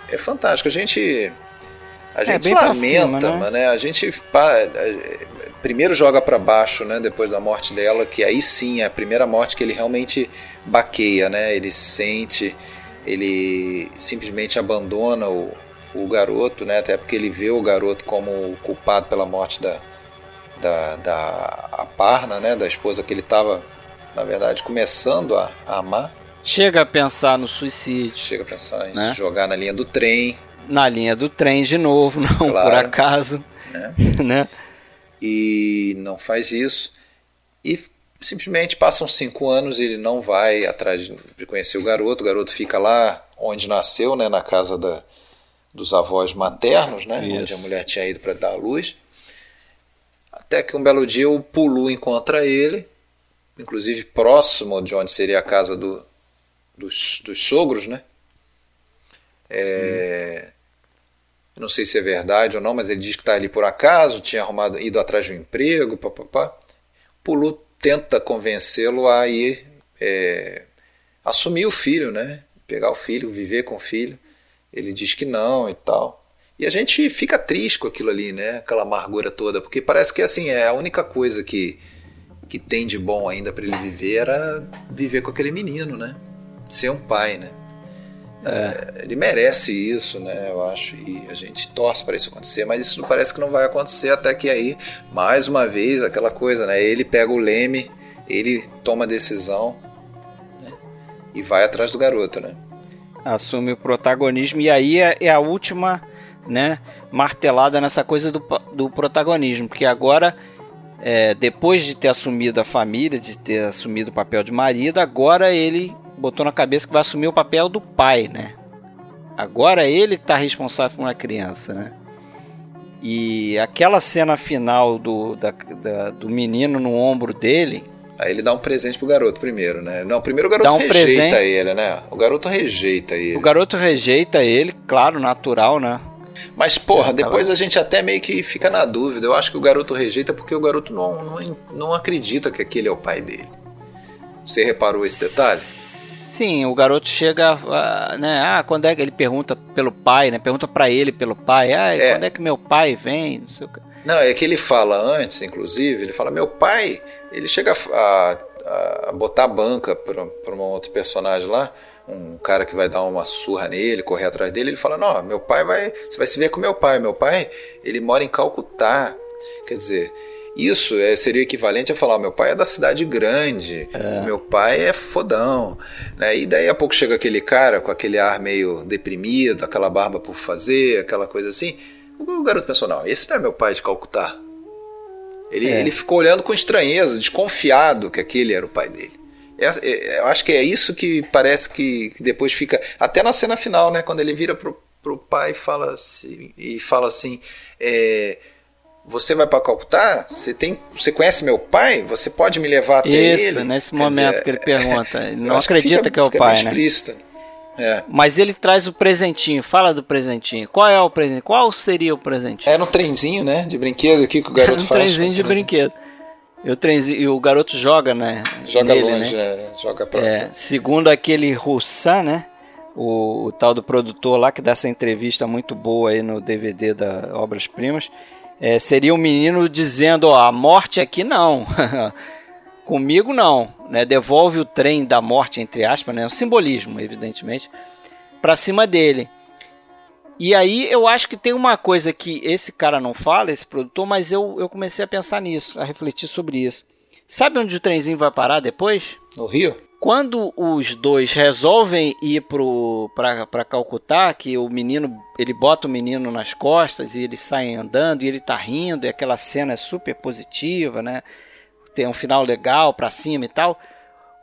é fantástico. A gente a é, gente lamenta, cima, né? né? A gente pá, primeiro joga para baixo, né? Depois da morte dela, que aí sim é a primeira morte que ele realmente baqueia, né? Ele sente ele simplesmente abandona o, o garoto, né? até porque ele vê o garoto como culpado pela morte da, da, da Aparna, né? da esposa que ele estava, na verdade, começando a, a, amar. Chega a pensar no suicídio. Chega a pensar em né? se jogar na linha do trem. Na linha do trem de novo, não claro, por acaso. Né? né? E não faz isso. E simplesmente passam cinco anos e ele não vai atrás de conhecer o garoto. O garoto fica lá onde nasceu, né, na casa da, dos avós maternos, né, onde a mulher tinha ido para dar a luz. Até que um belo dia o Pulu encontra ele, inclusive próximo de onde seria a casa do, dos, dos sogros, né? É, não sei se é verdade ou não, mas ele diz que está ali por acaso, tinha arrumado, ido atrás de um emprego, papapá. Pulu tenta convencê-lo a ir é, assumir o filho, né? Pegar o filho, viver com o filho. Ele diz que não e tal. E a gente fica triste com aquilo ali, né? Aquela amargura toda, porque parece que assim é a única coisa que que tem de bom ainda para ele viver era viver com aquele menino, né? Ser um pai, né? É. Ele merece isso, né? Eu acho, e a gente torce para isso acontecer, mas isso parece que não vai acontecer até que aí, mais uma vez, aquela coisa, né? Ele pega o leme, ele toma a decisão né? e vai atrás do garoto, né? Assume o protagonismo e aí é, é a última, né? Martelada nessa coisa do, do protagonismo, porque agora é, depois de ter assumido a família, de ter assumido o papel de marido, agora ele botou na cabeça que vai assumir o papel do pai, né? Agora ele está responsável por uma criança, né? E aquela cena final do, da, da, do menino no ombro dele. Aí ele dá um presente pro garoto primeiro, né? Não, primeiro o garoto um rejeita presente. ele, né? O garoto rejeita ele. O garoto rejeita ele, claro, natural, né? Mas, porra, depois a gente até meio que fica na dúvida. Eu acho que o garoto rejeita porque o garoto não, não, não acredita que aquele é o pai dele. Você reparou esse detalhe? Sim, o garoto chega, né? Ah, quando é que ele pergunta pelo pai, né? Pergunta para ele pelo pai. Ah, é. quando é que meu pai vem? Não, sei o que. não, é que ele fala antes, inclusive, ele fala: meu pai, ele chega a, a, botar banca para um outro personagem lá um cara que vai dar uma surra nele, correr atrás dele, ele fala: "Não, meu pai vai, você vai se ver com meu pai. Meu pai, ele mora em Calcutá". Quer dizer, isso é, seria equivalente a falar: meu pai é da cidade grande, é. meu pai é fodão. Né? E daí a pouco chega aquele cara com aquele ar meio deprimido, aquela barba por fazer, aquela coisa assim. O garoto pensou: não, esse não é meu pai de Calcutá. Ele, é. ele ficou olhando com estranheza, desconfiado que aquele era o pai dele. É, é, eu acho que é isso que parece que depois fica. Até na cena final, né? Quando ele vira pro, pro pai e fala assim, e fala assim é, você vai para Calcutá? Você tem, você conhece meu pai? Você pode me levar até Isso, ele? nesse Quer momento dizer, que ele pergunta, ele não acredita que, fica, que é o pai, né? Explícito. É. Mas ele traz o presentinho, fala do presentinho. Qual é o presente? Qual seria o presentinho? É no trenzinho, né? De brinquedo aqui que o garoto é no faz. trenzinho de brinquedo. E o, trenzinho, e o garoto joga, né? Joga nele, longe, né? é, joga pra é, Segundo aquele Roussan, né? O, o, tal do produtor lá que dá essa entrevista muito boa aí no DVD da Obras Primas, é, seria um menino dizendo: ó, a morte aqui não. Comigo não, né? Devolve o trem da morte, entre aspas, né? Um simbolismo, evidentemente, para cima dele. E aí eu acho que tem uma coisa que esse cara não fala, esse produtor, mas eu, eu comecei a pensar nisso, a refletir sobre isso. Sabe onde o trenzinho vai parar depois? No Rio? Quando os dois resolvem ir para Calcutá, que o menino ele bota o menino nas costas e eles saem andando e ele tá rindo, e aquela cena é super positiva, né? Tem um final legal para cima e tal.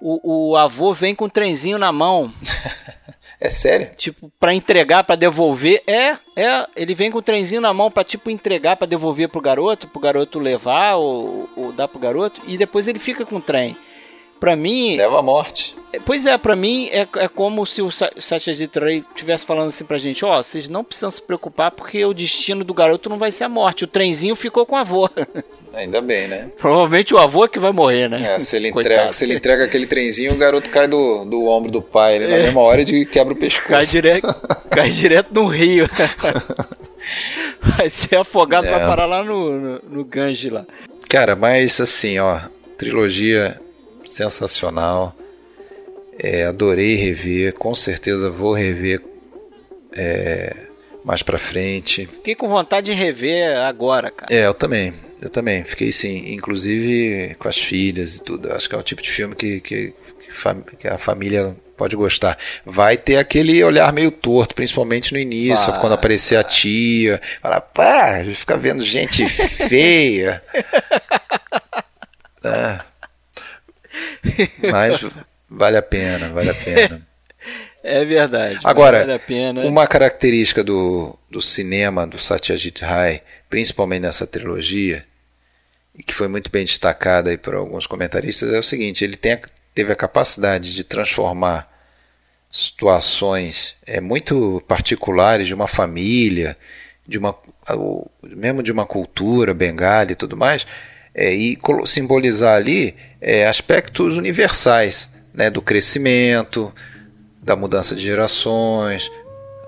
O, o avô vem com o trenzinho na mão. É sério? Tipo, para entregar, para devolver. É, é. Ele vem com o trenzinho na mão para tipo entregar, para devolver pro garoto, pro garoto levar ou, ou dar pro garoto. E depois ele fica com o trem. Pra mim. Leva a morte. É, pois é, pra mim é, é como se o Satyajit Ray estivesse falando assim pra gente: ó, oh, vocês não precisam se preocupar porque o destino do garoto não vai ser a morte. O trenzinho ficou com o avô. Ainda bem, né? Provavelmente o avô é que vai morrer, né? É, se ele, entrega, se ele entrega aquele trenzinho, o garoto cai do, do ombro do pai? Na é. mesma hora e quebra o pescoço. Cai direto, cai direto no rio. vai ser afogado, é. vai parar lá no, no, no Gange lá. Cara, mas assim, ó, trilogia sensacional. É, adorei rever, com certeza vou rever é, mais pra frente. Fiquei com vontade de rever agora, cara. É, eu também. Eu também. Fiquei sim, inclusive com as filhas e tudo. Acho que é o tipo de filme que, que, que a família pode gostar. Vai ter aquele olhar meio torto, principalmente no início, quando aparecer a tia. Falar, pá, fica vendo gente feia. é. Mas vale a pena, vale a pena. É verdade. Agora, vale a pena. uma característica do, do cinema do Satyajit Ray, principalmente nessa trilogia, e que foi muito bem destacada aí por alguns comentaristas, é o seguinte: ele tem, teve a capacidade de transformar situações é, muito particulares de uma família, de uma, mesmo de uma cultura bengali e tudo mais, é, e simbolizar ali é, aspectos universais né, do crescimento, da mudança de gerações,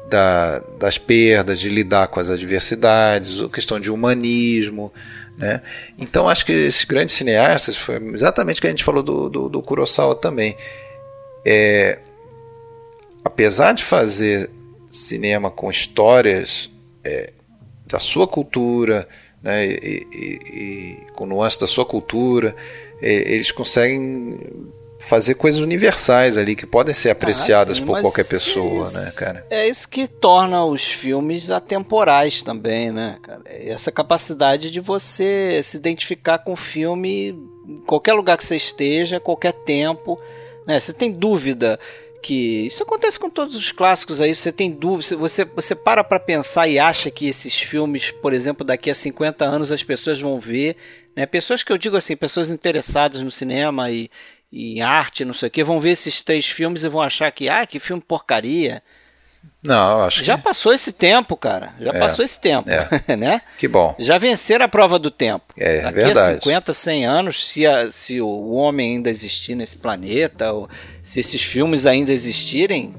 da, das perdas, de lidar com as adversidades, a questão de humanismo, Né? Então acho que esses grandes cineastas, foi exatamente o que a gente falou do, do, do Kurosawa também. É, apesar de fazer cinema com histórias é, da sua cultura, né, e, e, e, com nuances da sua cultura, é, eles conseguem fazer coisas universais ali que podem ser apreciadas ah, sim, por qualquer pessoa, isso, né, cara? É isso que torna os filmes atemporais também, né, cara? É essa capacidade de você se identificar com o filme em qualquer lugar que você esteja, qualquer tempo, né? Você tem dúvida que isso acontece com todos os clássicos aí, você tem dúvida, você você para para pensar e acha que esses filmes, por exemplo, daqui a 50 anos as pessoas vão ver, né? Pessoas que eu digo assim, pessoas interessadas no cinema e e arte, não sei o que, vão ver esses três filmes e vão achar que, ah, que filme porcaria. Não, acho Já que... passou esse tempo, cara. Já é, passou esse tempo, é. né? Que bom. Já venceram a prova do tempo. É, Daqui verdade. a 50, 100 anos, se, a, se o homem ainda existir nesse planeta, ou se esses filmes ainda existirem,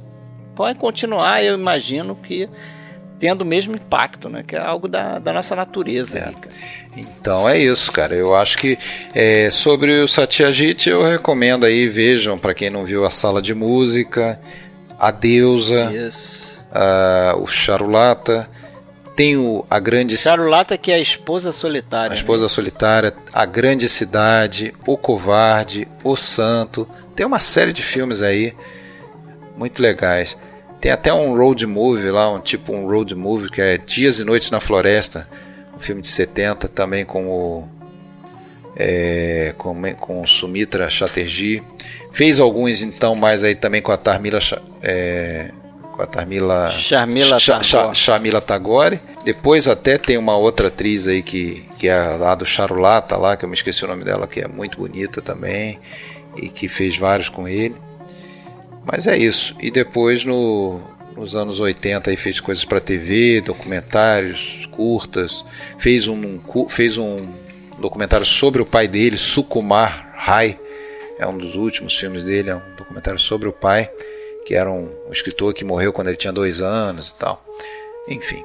podem continuar, eu imagino que tendo o mesmo impacto, né? Que é algo da, da nossa natureza. É. Então é isso, cara. Eu acho que é, sobre o Satyajit eu recomendo aí, vejam, para quem não viu a sala de música, a deusa, yes. o Charulata. Tem o, a grande Charulata que é a esposa solitária. A esposa né? solitária, a grande cidade, o covarde, o santo. Tem uma série de filmes aí muito legais. Tem até um road movie lá, um tipo um road movie que é Dias e Noites na Floresta, um filme de 70 também com o é, com, com o Sumitra Chatterjee. Fez alguns então mais aí também com a Tarmila é, com a Tarmila Sharmila Tagore. Sharmila Tagore. Depois até tem uma outra atriz aí que, que é lá do Charulata lá, que eu me esqueci o nome dela, que é muito bonita também e que fez vários com ele. Mas é isso. E depois no, nos anos 80 aí fez coisas para TV, documentários, curtas. Fez um, fez um documentário sobre o pai dele, Sukumar Rai. É um dos últimos filmes dele, é um documentário sobre o pai, que era um, um escritor que morreu quando ele tinha dois anos e tal. Enfim,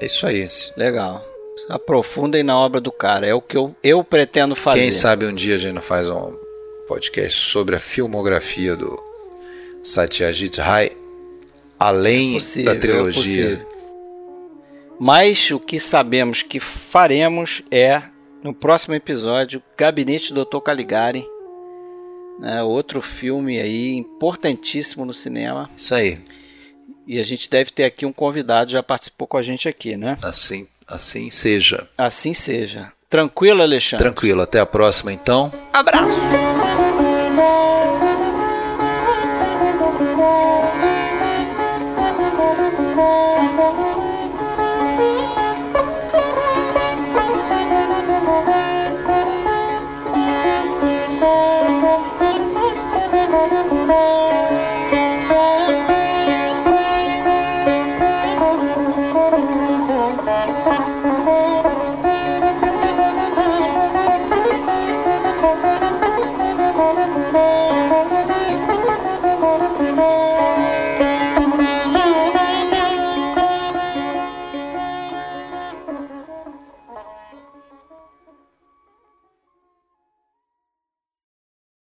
é isso aí. Legal. Aprofundem na obra do cara, é o que eu, eu pretendo fazer. Quem sabe um dia a gente não faz um podcast sobre a filmografia do Satyajit Ray, além é possível, da trilogia. É Mas o que sabemos que faremos é, no próximo episódio, Gabinete do Dr. Caligari. Né, outro filme aí importantíssimo no cinema. Isso aí. E a gente deve ter aqui um convidado, já participou com a gente aqui, né? Assim, assim seja. Assim seja. Tranquilo, Alexandre? Tranquilo. Até a próxima, então. Abraço!